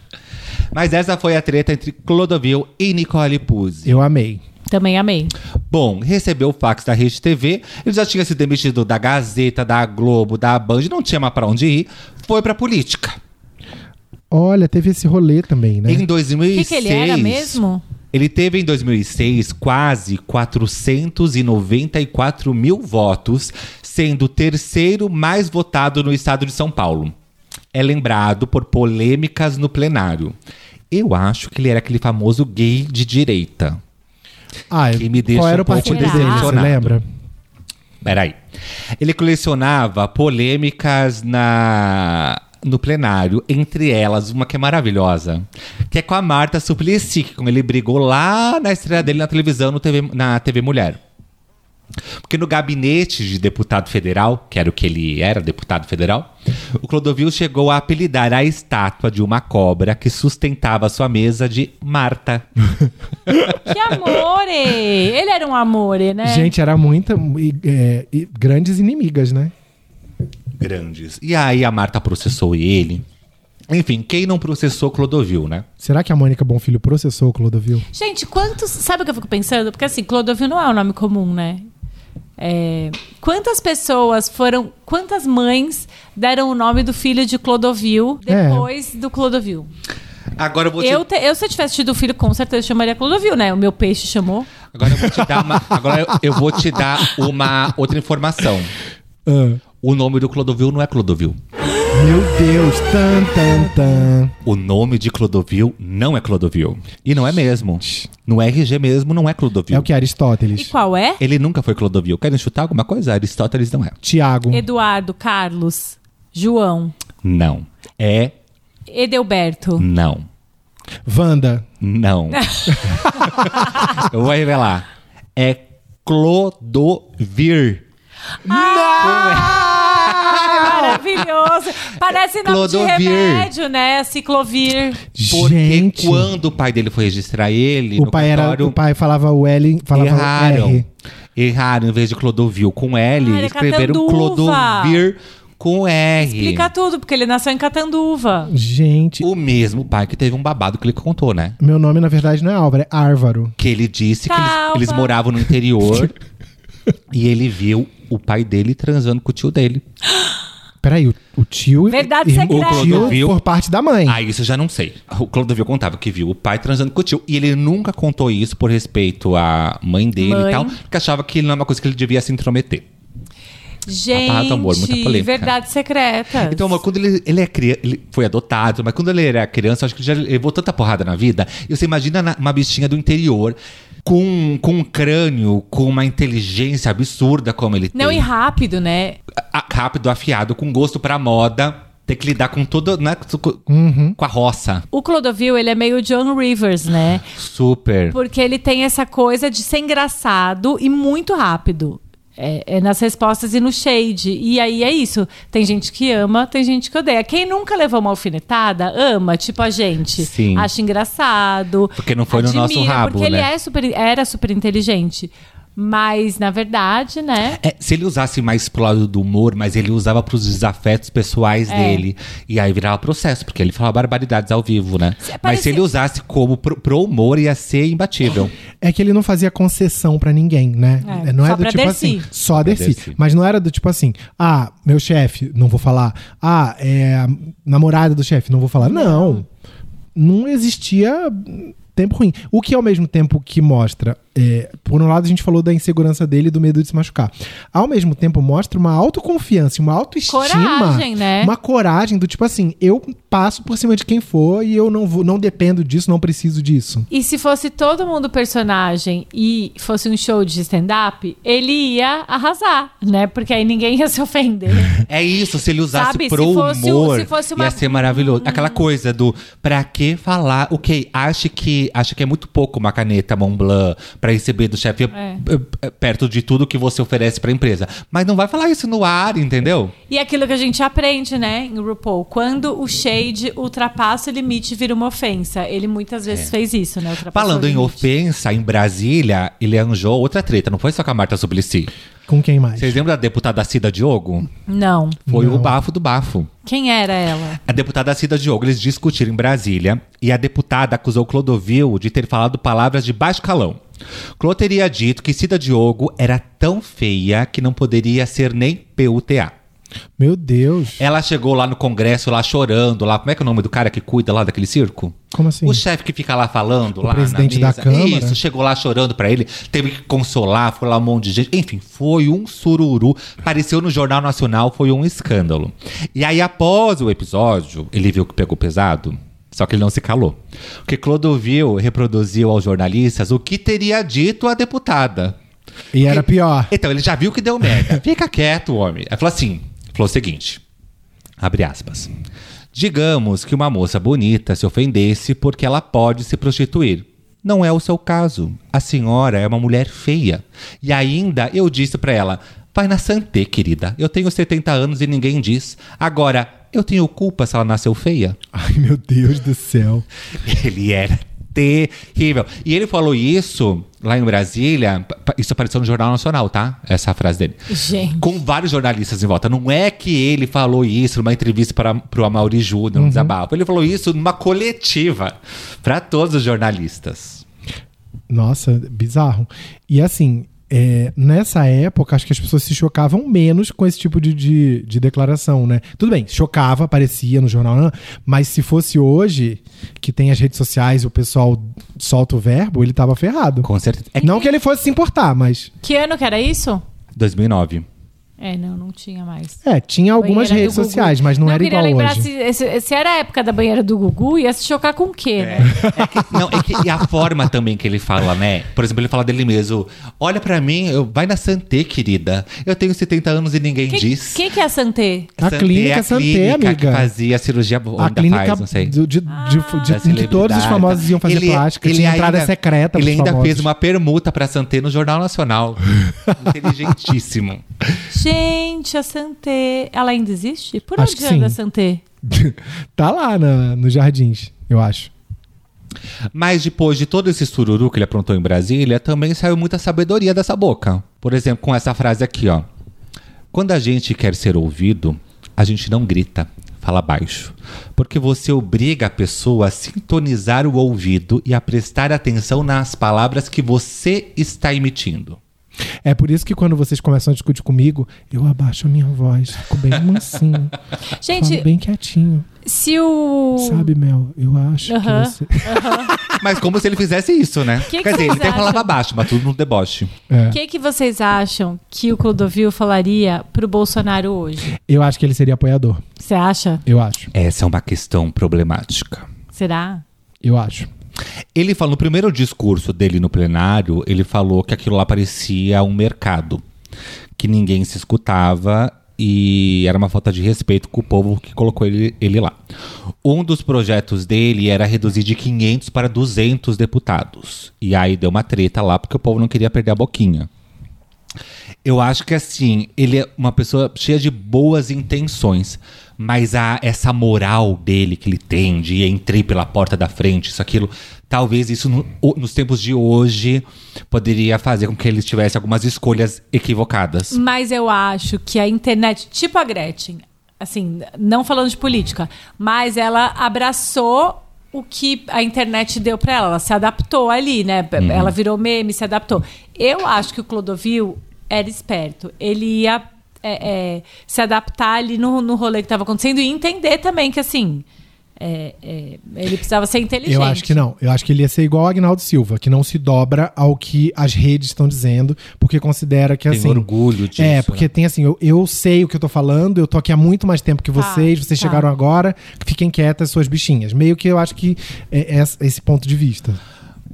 Mas essa foi a treta entre Clodovil e Nicole Puzzi. Eu amei. Também amei. Bom, recebeu o fax da Rede TV, ele já tinha sido demitido da Gazeta, da Globo, da Band, não tinha mais pra onde ir, foi pra política. Olha, teve esse rolê também, né? Em O 2006... que, que ele era mesmo? Ele teve em 2006 quase 494 mil votos, sendo o terceiro mais votado no estado de São Paulo. É lembrado por polêmicas no plenário. Eu acho que ele era aquele famoso gay de direita. Ah, que me deixa qual era um o partido dele, você lembra? Peraí. Ele colecionava polêmicas na no plenário, entre elas uma que é maravilhosa, que é com a Marta Suplicy, que ele brigou lá na estreia dele na televisão, no TV, na TV Mulher. Porque no gabinete de deputado federal, que era o que ele era, deputado federal, o Clodovil chegou a apelidar a estátua de uma cobra que sustentava sua mesa de Marta. Que amore! Ele era um amore, né? Gente, era muita. e, é, e grandes inimigas, né? Grandes. E aí a Marta processou ele. Enfim, quem não processou Clodovil, né? Será que a Mônica Bonfilho processou o Clodovil? Gente, quantos. Sabe o que eu fico pensando? Porque assim, Clodovil não é um nome comum, né? É, quantas pessoas foram. Quantas mães deram o nome do filho de Clodovil É. depois do Clodovil? Agora eu vou te, Eu, te- eu, se eu tivesse tido filho, com certeza chamaria Clodovil, né? O meu peixe chamou. agora eu vou te dar uma, agora eu, eu vou te dar uma outra informação. Ah, O nome do Clodovil não é Clodovil. Meu Deus, tan, tan, tan. O nome de Clodovil não é Clodovil. E não é mesmo. No RG mesmo não é Clodovil. É o que? E Aristóteles. qual é? Ele nunca foi Clodovil. Querem chutar alguma coisa? Aristóteles não é. Tiago. Eduardo, Carlos, João, Não. É Edelberto, não. Wanda. Não. Eu vou revelar. É Clodovir. Ai, maravilhoso. Parece nome Clodovir. de remédio, né? Ciclovir. Porque Gente, quando o pai dele foi registrar ele, o no pai, era, o pai falava o L, falava erraram. o R. Erraram, em vez de Clodovil com L, Ah, é escreveram Catanduva. Clodovir com R. Explica tudo, porque ele nasceu em Catanduva. Gente, O mesmo pai que teve um babado que ele contou, né? meu nome na verdade não é Álvaro, é Árvaro. Que ele disse que eles, Calma. eles moravam no interior e ele viu o pai dele transando com o tio dele. Peraí, o, o tio. Verdade irmão- secreta. O Clodovil. por parte da mãe. Ah, isso eu já não sei. O Clodovil contava que viu o pai transando com o tio. E ele nunca contou isso por respeito à mãe dele Mãe. e tal. Porque achava que não é uma coisa que ele devia se intrometer. Gente, amor, muita polêmica. verdade secreta. Então, amor, quando ele, ele é criança, ele foi adotado, mas quando ele era criança, eu acho que ele já levou tanta porrada na vida. E você imagina na- uma bichinha do interior com, com um crânio, com uma inteligência absurda como ele Não, tem. e rápido, né? A- rápido, afiado, com gosto pra moda. Ter que lidar com tudo, né? Com, Uhum. com a roça. O Clodovil, ele é meio John Rivers, né? Super. Porque ele tem essa coisa de ser engraçado e muito rápido. É, é nas respostas e no shade. E aí é isso. Tem gente que ama, tem gente que odeia. Quem nunca levou uma alfinetada, ama, tipo a gente. Sim. Acha engraçado. Porque não foi no nosso admira, rabo, Porque ele né? é super, era super inteligente. Mas, na verdade, né? É, se ele usasse mais pro lado do humor, mas ele usava pros desafetos pessoais É. dele. E aí virava processo, porque ele falava barbaridades ao vivo, né? Mas se ele usasse como pro, pro humor, ia ser imbatível. É que ele não fazia concessão pra ninguém, né? É, não só é do pra tipo Dercy. assim, só Dercy. Dercy. Mas não era do tipo assim, ah, meu chefe, não vou falar. Ah, é a namorada do chefe, não vou falar. Não. Não existia tempo ruim. O que ao mesmo tempo que mostra, é, por um lado a gente falou da insegurança dele e do medo de se machucar. Ao mesmo tempo mostra uma autoconfiança, uma autoestima, Coragem, né? uma coragem do tipo assim, eu passo por cima de quem for e eu não vou, não dependo disso, não preciso disso. E se fosse todo mundo personagem e fosse um show de stand-up, ele ia arrasar, né? Porque aí ninguém ia se ofender. É isso, se ele usasse Sabe, pro se fosse um- humor, se fosse uma- ia ser maravilhoso. Aquela coisa do pra que falar? Ok, acha que, acha que é muito pouco uma caneta Montblanc pra receber do chefe É. eh, eh, perto de tudo que você oferece pra empresa. Mas não vai falar isso no ar, entendeu? E aquilo que a gente aprende, né, em RuPaul, quando o shade ultrapassa o limite vira uma ofensa. Ele muitas vezes fez isso, né? Falando em ofensa, em Brasília, ele arranjou outra treta. Não foi só com a Marta Suplicy. Com quem mais? Vocês lembram da deputada Cida Diogo? Não. Foi Não. o bafo do bafo. Quem era ela? A deputada Cida Diogo, eles discutiram em Brasília e a deputada acusou Clodovil de ter falado palavras de baixo calão. Clô teria dito que Cida Diogo era tão feia que não poderia ser nem PUTA. Meu Deus. Ela chegou lá no congresso, lá chorando, lá. Como é que é o nome do cara que cuida lá daquele circo? Como assim? O chefe que fica lá falando, O lá presidente na da. Câmara? Isso, chegou lá chorando pra ele, teve que consolar, foi lá um monte de gente. Enfim, foi um sururu. Apareceu no Jornal Nacional, foi um escândalo. E aí, após o episódio, ele viu que pegou pesado. Só que ele não se calou. Porque Clodovil reproduziu aos jornalistas o que teria dito a deputada. E era pior. Então, ele já viu que deu merda. Fica quieto, homem. Aí falou assim: falou o seguinte: abre aspas. Digamos que uma moça bonita se ofendesse porque ela pode se prostituir. Não é o seu caso. A senhora é uma mulher feia. E ainda eu disse pra ela: vai na Santé, querida. Eu tenho 70 anos e ninguém diz. Agora, eu tenho culpa se ela nasceu feia? Ai, meu Deus do céu. Ele era terrível. E ele falou isso lá em Brasília. Isso apareceu no Jornal Nacional, tá? Essa frase dele. Gente. Com vários jornalistas em volta. Não é que ele falou isso numa entrevista para pro Amaury Júnior, um desabafo. Ele falou isso numa coletiva para todos os jornalistas. Nossa, bizarro. E assim, é, nessa época, acho que as pessoas se chocavam menos com esse tipo de, de, de declaração, né? Tudo bem, chocava, aparecia no jornal, né? mas se fosse hoje, que tem as redes sociais e o pessoal solta o verbo, ele tava ferrado. Com certeza. É que Não que ele fosse se importar, mas. Que ano que era isso? 2009. É, não, não tinha mais. É, tinha algumas Banheira redes sociais, mas não, era queria igual lembrar hoje. Se, se era a época da banheira do Gugu, ia se chocar com o quê, né? É que- não, é que, e a forma também que ele fala, né? Por exemplo, ele fala dele mesmo. Olha pra mim, eu, vai na Santé, querida. Eu tenho 70 anos e ninguém Quem, diz. quem que é a Santé? A Santé clínica é a Santé, clínica amiga. que fazia cirurgia, A ainda clínica faz, não sei. de, de, de- Da de- em que todos os famosos iam fazer Ele- plástica. ele Tinha entrada ainda- secreta Ele ainda famosos. fez uma permuta pra Santé no Jornal Nacional. Inteligentíssimo. Gente, a Santé. Ela ainda existe? Por Acho onde que anda a. Santé? tá lá na, nos jardins, eu acho. Mas depois de todo esse sururu que ele aprontou em Brasília, também saiu muita sabedoria dessa boca. Por exemplo, com essa frase aqui, ó. Quando a gente quer ser ouvido, a gente não grita, fala baixo. Porque você obriga a pessoa a sintonizar o ouvido e a prestar atenção nas palavras que você está emitindo. É por isso que quando vocês começam a discutir comigo, eu abaixo a minha voz, fico bem mansinho, Gente, falo bem quietinho. se o. Sabe, Mel, eu acho Aham. que você... Mas como se ele fizesse isso, né? Que que Quer dizer, ele até falava acham? baixo, mas tudo no deboche. É. O que, que vocês acham que o Clodovil falaria pro Bolsonaro hoje? Eu acho que ele seria apoiador. Você acha? Eu acho. Essa é uma questão problemática. Será? Eu acho. Ele falou no primeiro discurso dele no plenário, ele falou que aquilo lá parecia um mercado, que ninguém se escutava e era uma falta de respeito com o povo que colocou ele, ele lá. Um dos projetos dele era reduzir de 500 para 200 deputados. E aí deu uma treta lá porque o povo não queria perder a boquinha. Eu acho que assim, ele é uma pessoa cheia de boas intenções, mas a, essa moral dele que ele tem de entrei pela porta da frente, isso, aquilo, talvez isso no- nos tempos de hoje poderia fazer com que ele tivesse algumas escolhas equivocadas. Mas eu acho que a internet, tipo a Gretchen, assim, não falando de política, mas ela abraçou o que a internet deu pra ela. Ela se adaptou ali, né? Ela virou meme, se adaptou. Eu acho que o Clodovil era esperto. Ele ia é, é, se adaptar ali no, no rolê que estava acontecendo e entender também que, assim, é, é, ele precisava ser inteligente. Eu acho que não. Eu acho que ele ia ser igual ao Agnaldo Silva, que não se dobra ao que as redes estão dizendo, porque considera que Tem assim. orgulho disso. É, porque né? tem assim, eu, eu sei o que eu tô falando, eu tô aqui há muito mais tempo que Tá, vocês, vocês tá. chegaram agora, fiquem quietas, suas bichinhas. Meio que eu acho que é, é esse ponto de vista.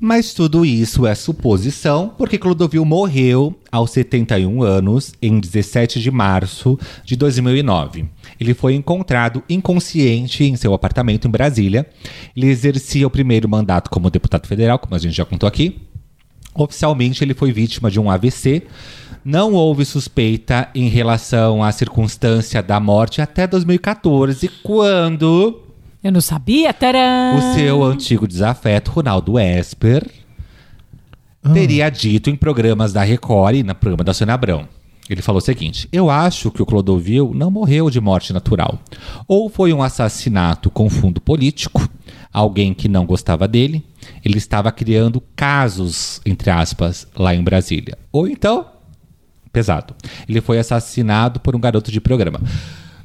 Mas tudo isso é suposição, porque Clodovil morreu aos 71 anos, em 17 de março de 2009. Ele foi encontrado inconsciente em seu apartamento em Brasília. Ele exercia o primeiro mandato como deputado federal, como a gente já contou aqui. Oficialmente, ele foi vítima de um AVC. Não houve suspeita em relação à circunstância da morte até 2014, quando Eu não sabia, taran! o seu antigo desafeto, Ronaldo Esper, teria dito em programas da Record e no programa da Sônia Abrão. Ele falou o seguinte: Eu acho que o Clodovil não morreu de morte natural. Ou foi um assassinato com fundo político, alguém que não gostava dele, ele estava criando casos, entre aspas, lá em Brasília. Ou então, pesado, ele foi assassinado por um garoto de programa.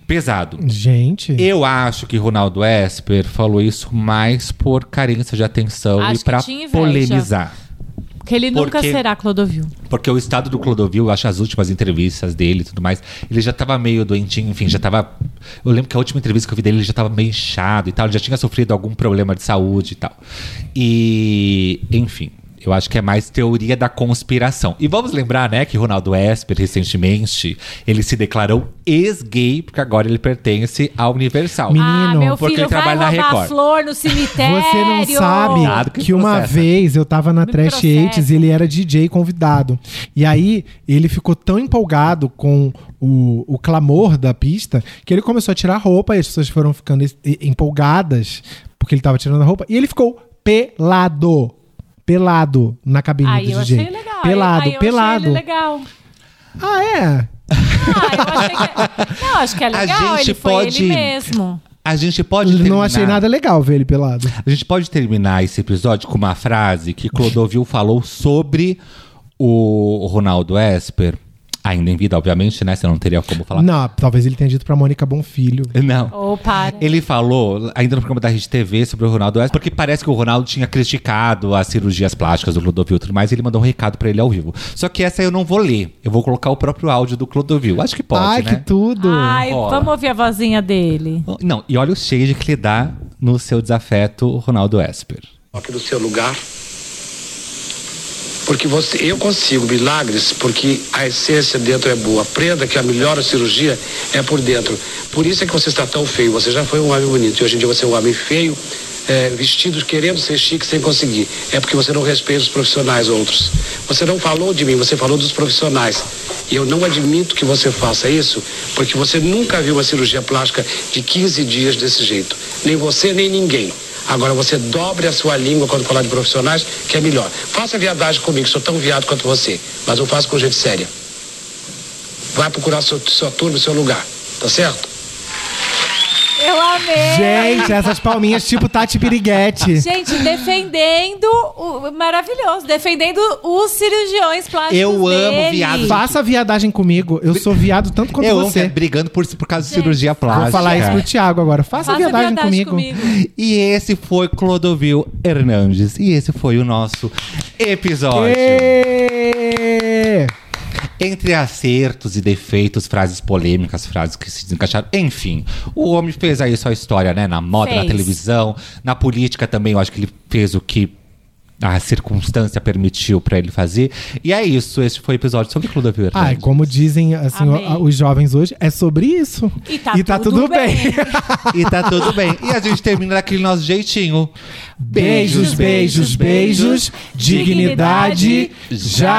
Pesado. Gente. Eu acho que Ronaldo Esper falou isso mais por carência de atenção Acho e inveja. polemizar. Porque ele nunca Porque- será Clodovil. Porque o estado do Clodovil, eu acho as últimas entrevistas dele e tudo mais, ele já tava meio doentinho, enfim, já tava. Eu lembro que a última entrevista que eu vi dele, ele já tava meio inchado e tal, ele já tinha sofrido algum problema de saúde e tal. E, enfim. Eu acho que é mais teoria da conspiração. E vamos lembrar, né, que Ronaldo Esper, recentemente, ele se declarou ex-gay, porque agora ele pertence à Universal. Menino, ah, meu porque filho, ele vai trabalha na roubar Record. flor no cemitério. Você não sabe que que uma vez eu tava na Me Trash. Eights e ele era DJ convidado. E aí ele ficou tão empolgado com o, o clamor da pista que ele começou a tirar a roupa e as pessoas foram ficando empolgadas porque ele tava tirando a roupa. E ele ficou pelado. Pelado na cabine Aí do eu DJ. achei legal. Pelado, aí, eu pelado. Achei ele legal. Ah, é? Ah, eu achei que... Não, acho que é A legal. gente ele foi pode- ele mesmo. A gente pode terminar... Não achei nada legal ver ele pelado. A gente pode terminar esse episódio com uma frase que Clodovil falou sobre o Ronaldo Esper. Ainda em vida, obviamente, né? Você não teria como falar. Não, talvez ele tenha dito pra Mônica Bonfilho. Não. Ou para. Ele falou, ainda no programa da Rede TV, sobre o Ronaldo West, porque parece que o Ronaldo tinha criticado as cirurgias plásticas do Clodovil e tudo mais, e ele mandou um recado pra ele ao vivo. Só que essa eu não vou ler. Eu vou colocar o próprio áudio do Clodovil. Acho que pode, Ai, né? que tudo! Ai, Rola. vamos ouvir a vozinha dele. Não, e olha o shade que ele dá no seu desafeto, Ronaldo Esper. Coloque no seu lugar. Porque você, eu consigo milagres porque a essência dentro é boa. Aprenda que a melhor cirurgia é por dentro. Por isso é que você está tão feio. Você já foi um homem bonito e hoje em dia você é um homem feio, é, vestido querendo ser chique sem conseguir. É porque você não respeita os profissionais outros. Você não falou de mim, você falou dos profissionais. E eu não admito que você faça isso, porque você nunca viu uma cirurgia plástica de 15 dias desse jeito. Nem você, nem ninguém. Agora você dobre a sua língua quando falar de profissionais, que é melhor. Faça viadagem comigo, sou tão viado quanto você, mas eu faço com gente séria. Vai procurar sua, sua turma seu lugar, tá certo? Eu amei. Gente, essas palminhas tipo Tati Piriguete. Gente, defendendo o maravilhoso, defendendo os cirurgiões plásticos. Eu amo dele. viado. Faça viadagem comigo. Eu sou viado tanto quanto eu você. é brigando por, por causa de Gente, cirurgia plástica. Vou falar isso pro Thiago agora. Faça, Faça viadagem, viadagem comigo. comigo. E esse foi Clodovil Hernandes. E esse foi o nosso episódio. Ê! Entre acertos e defeitos, frases polêmicas, frases que se desencaixaram. Enfim, o homem fez aí sua história, né? Na moda, na Fez. televisão, na política também. Eu acho que ele fez o que a circunstância permitiu pra ele fazer. E é isso. Esse foi o episódio sobre Clodovil Ai, Hernandes. como dizem assim, o- os jovens hoje, é sobre isso. E tá tudo bem. E tá tudo bem. E a gente termina daquele nosso jeitinho. beijos, beijos, beijos. Dignidade já!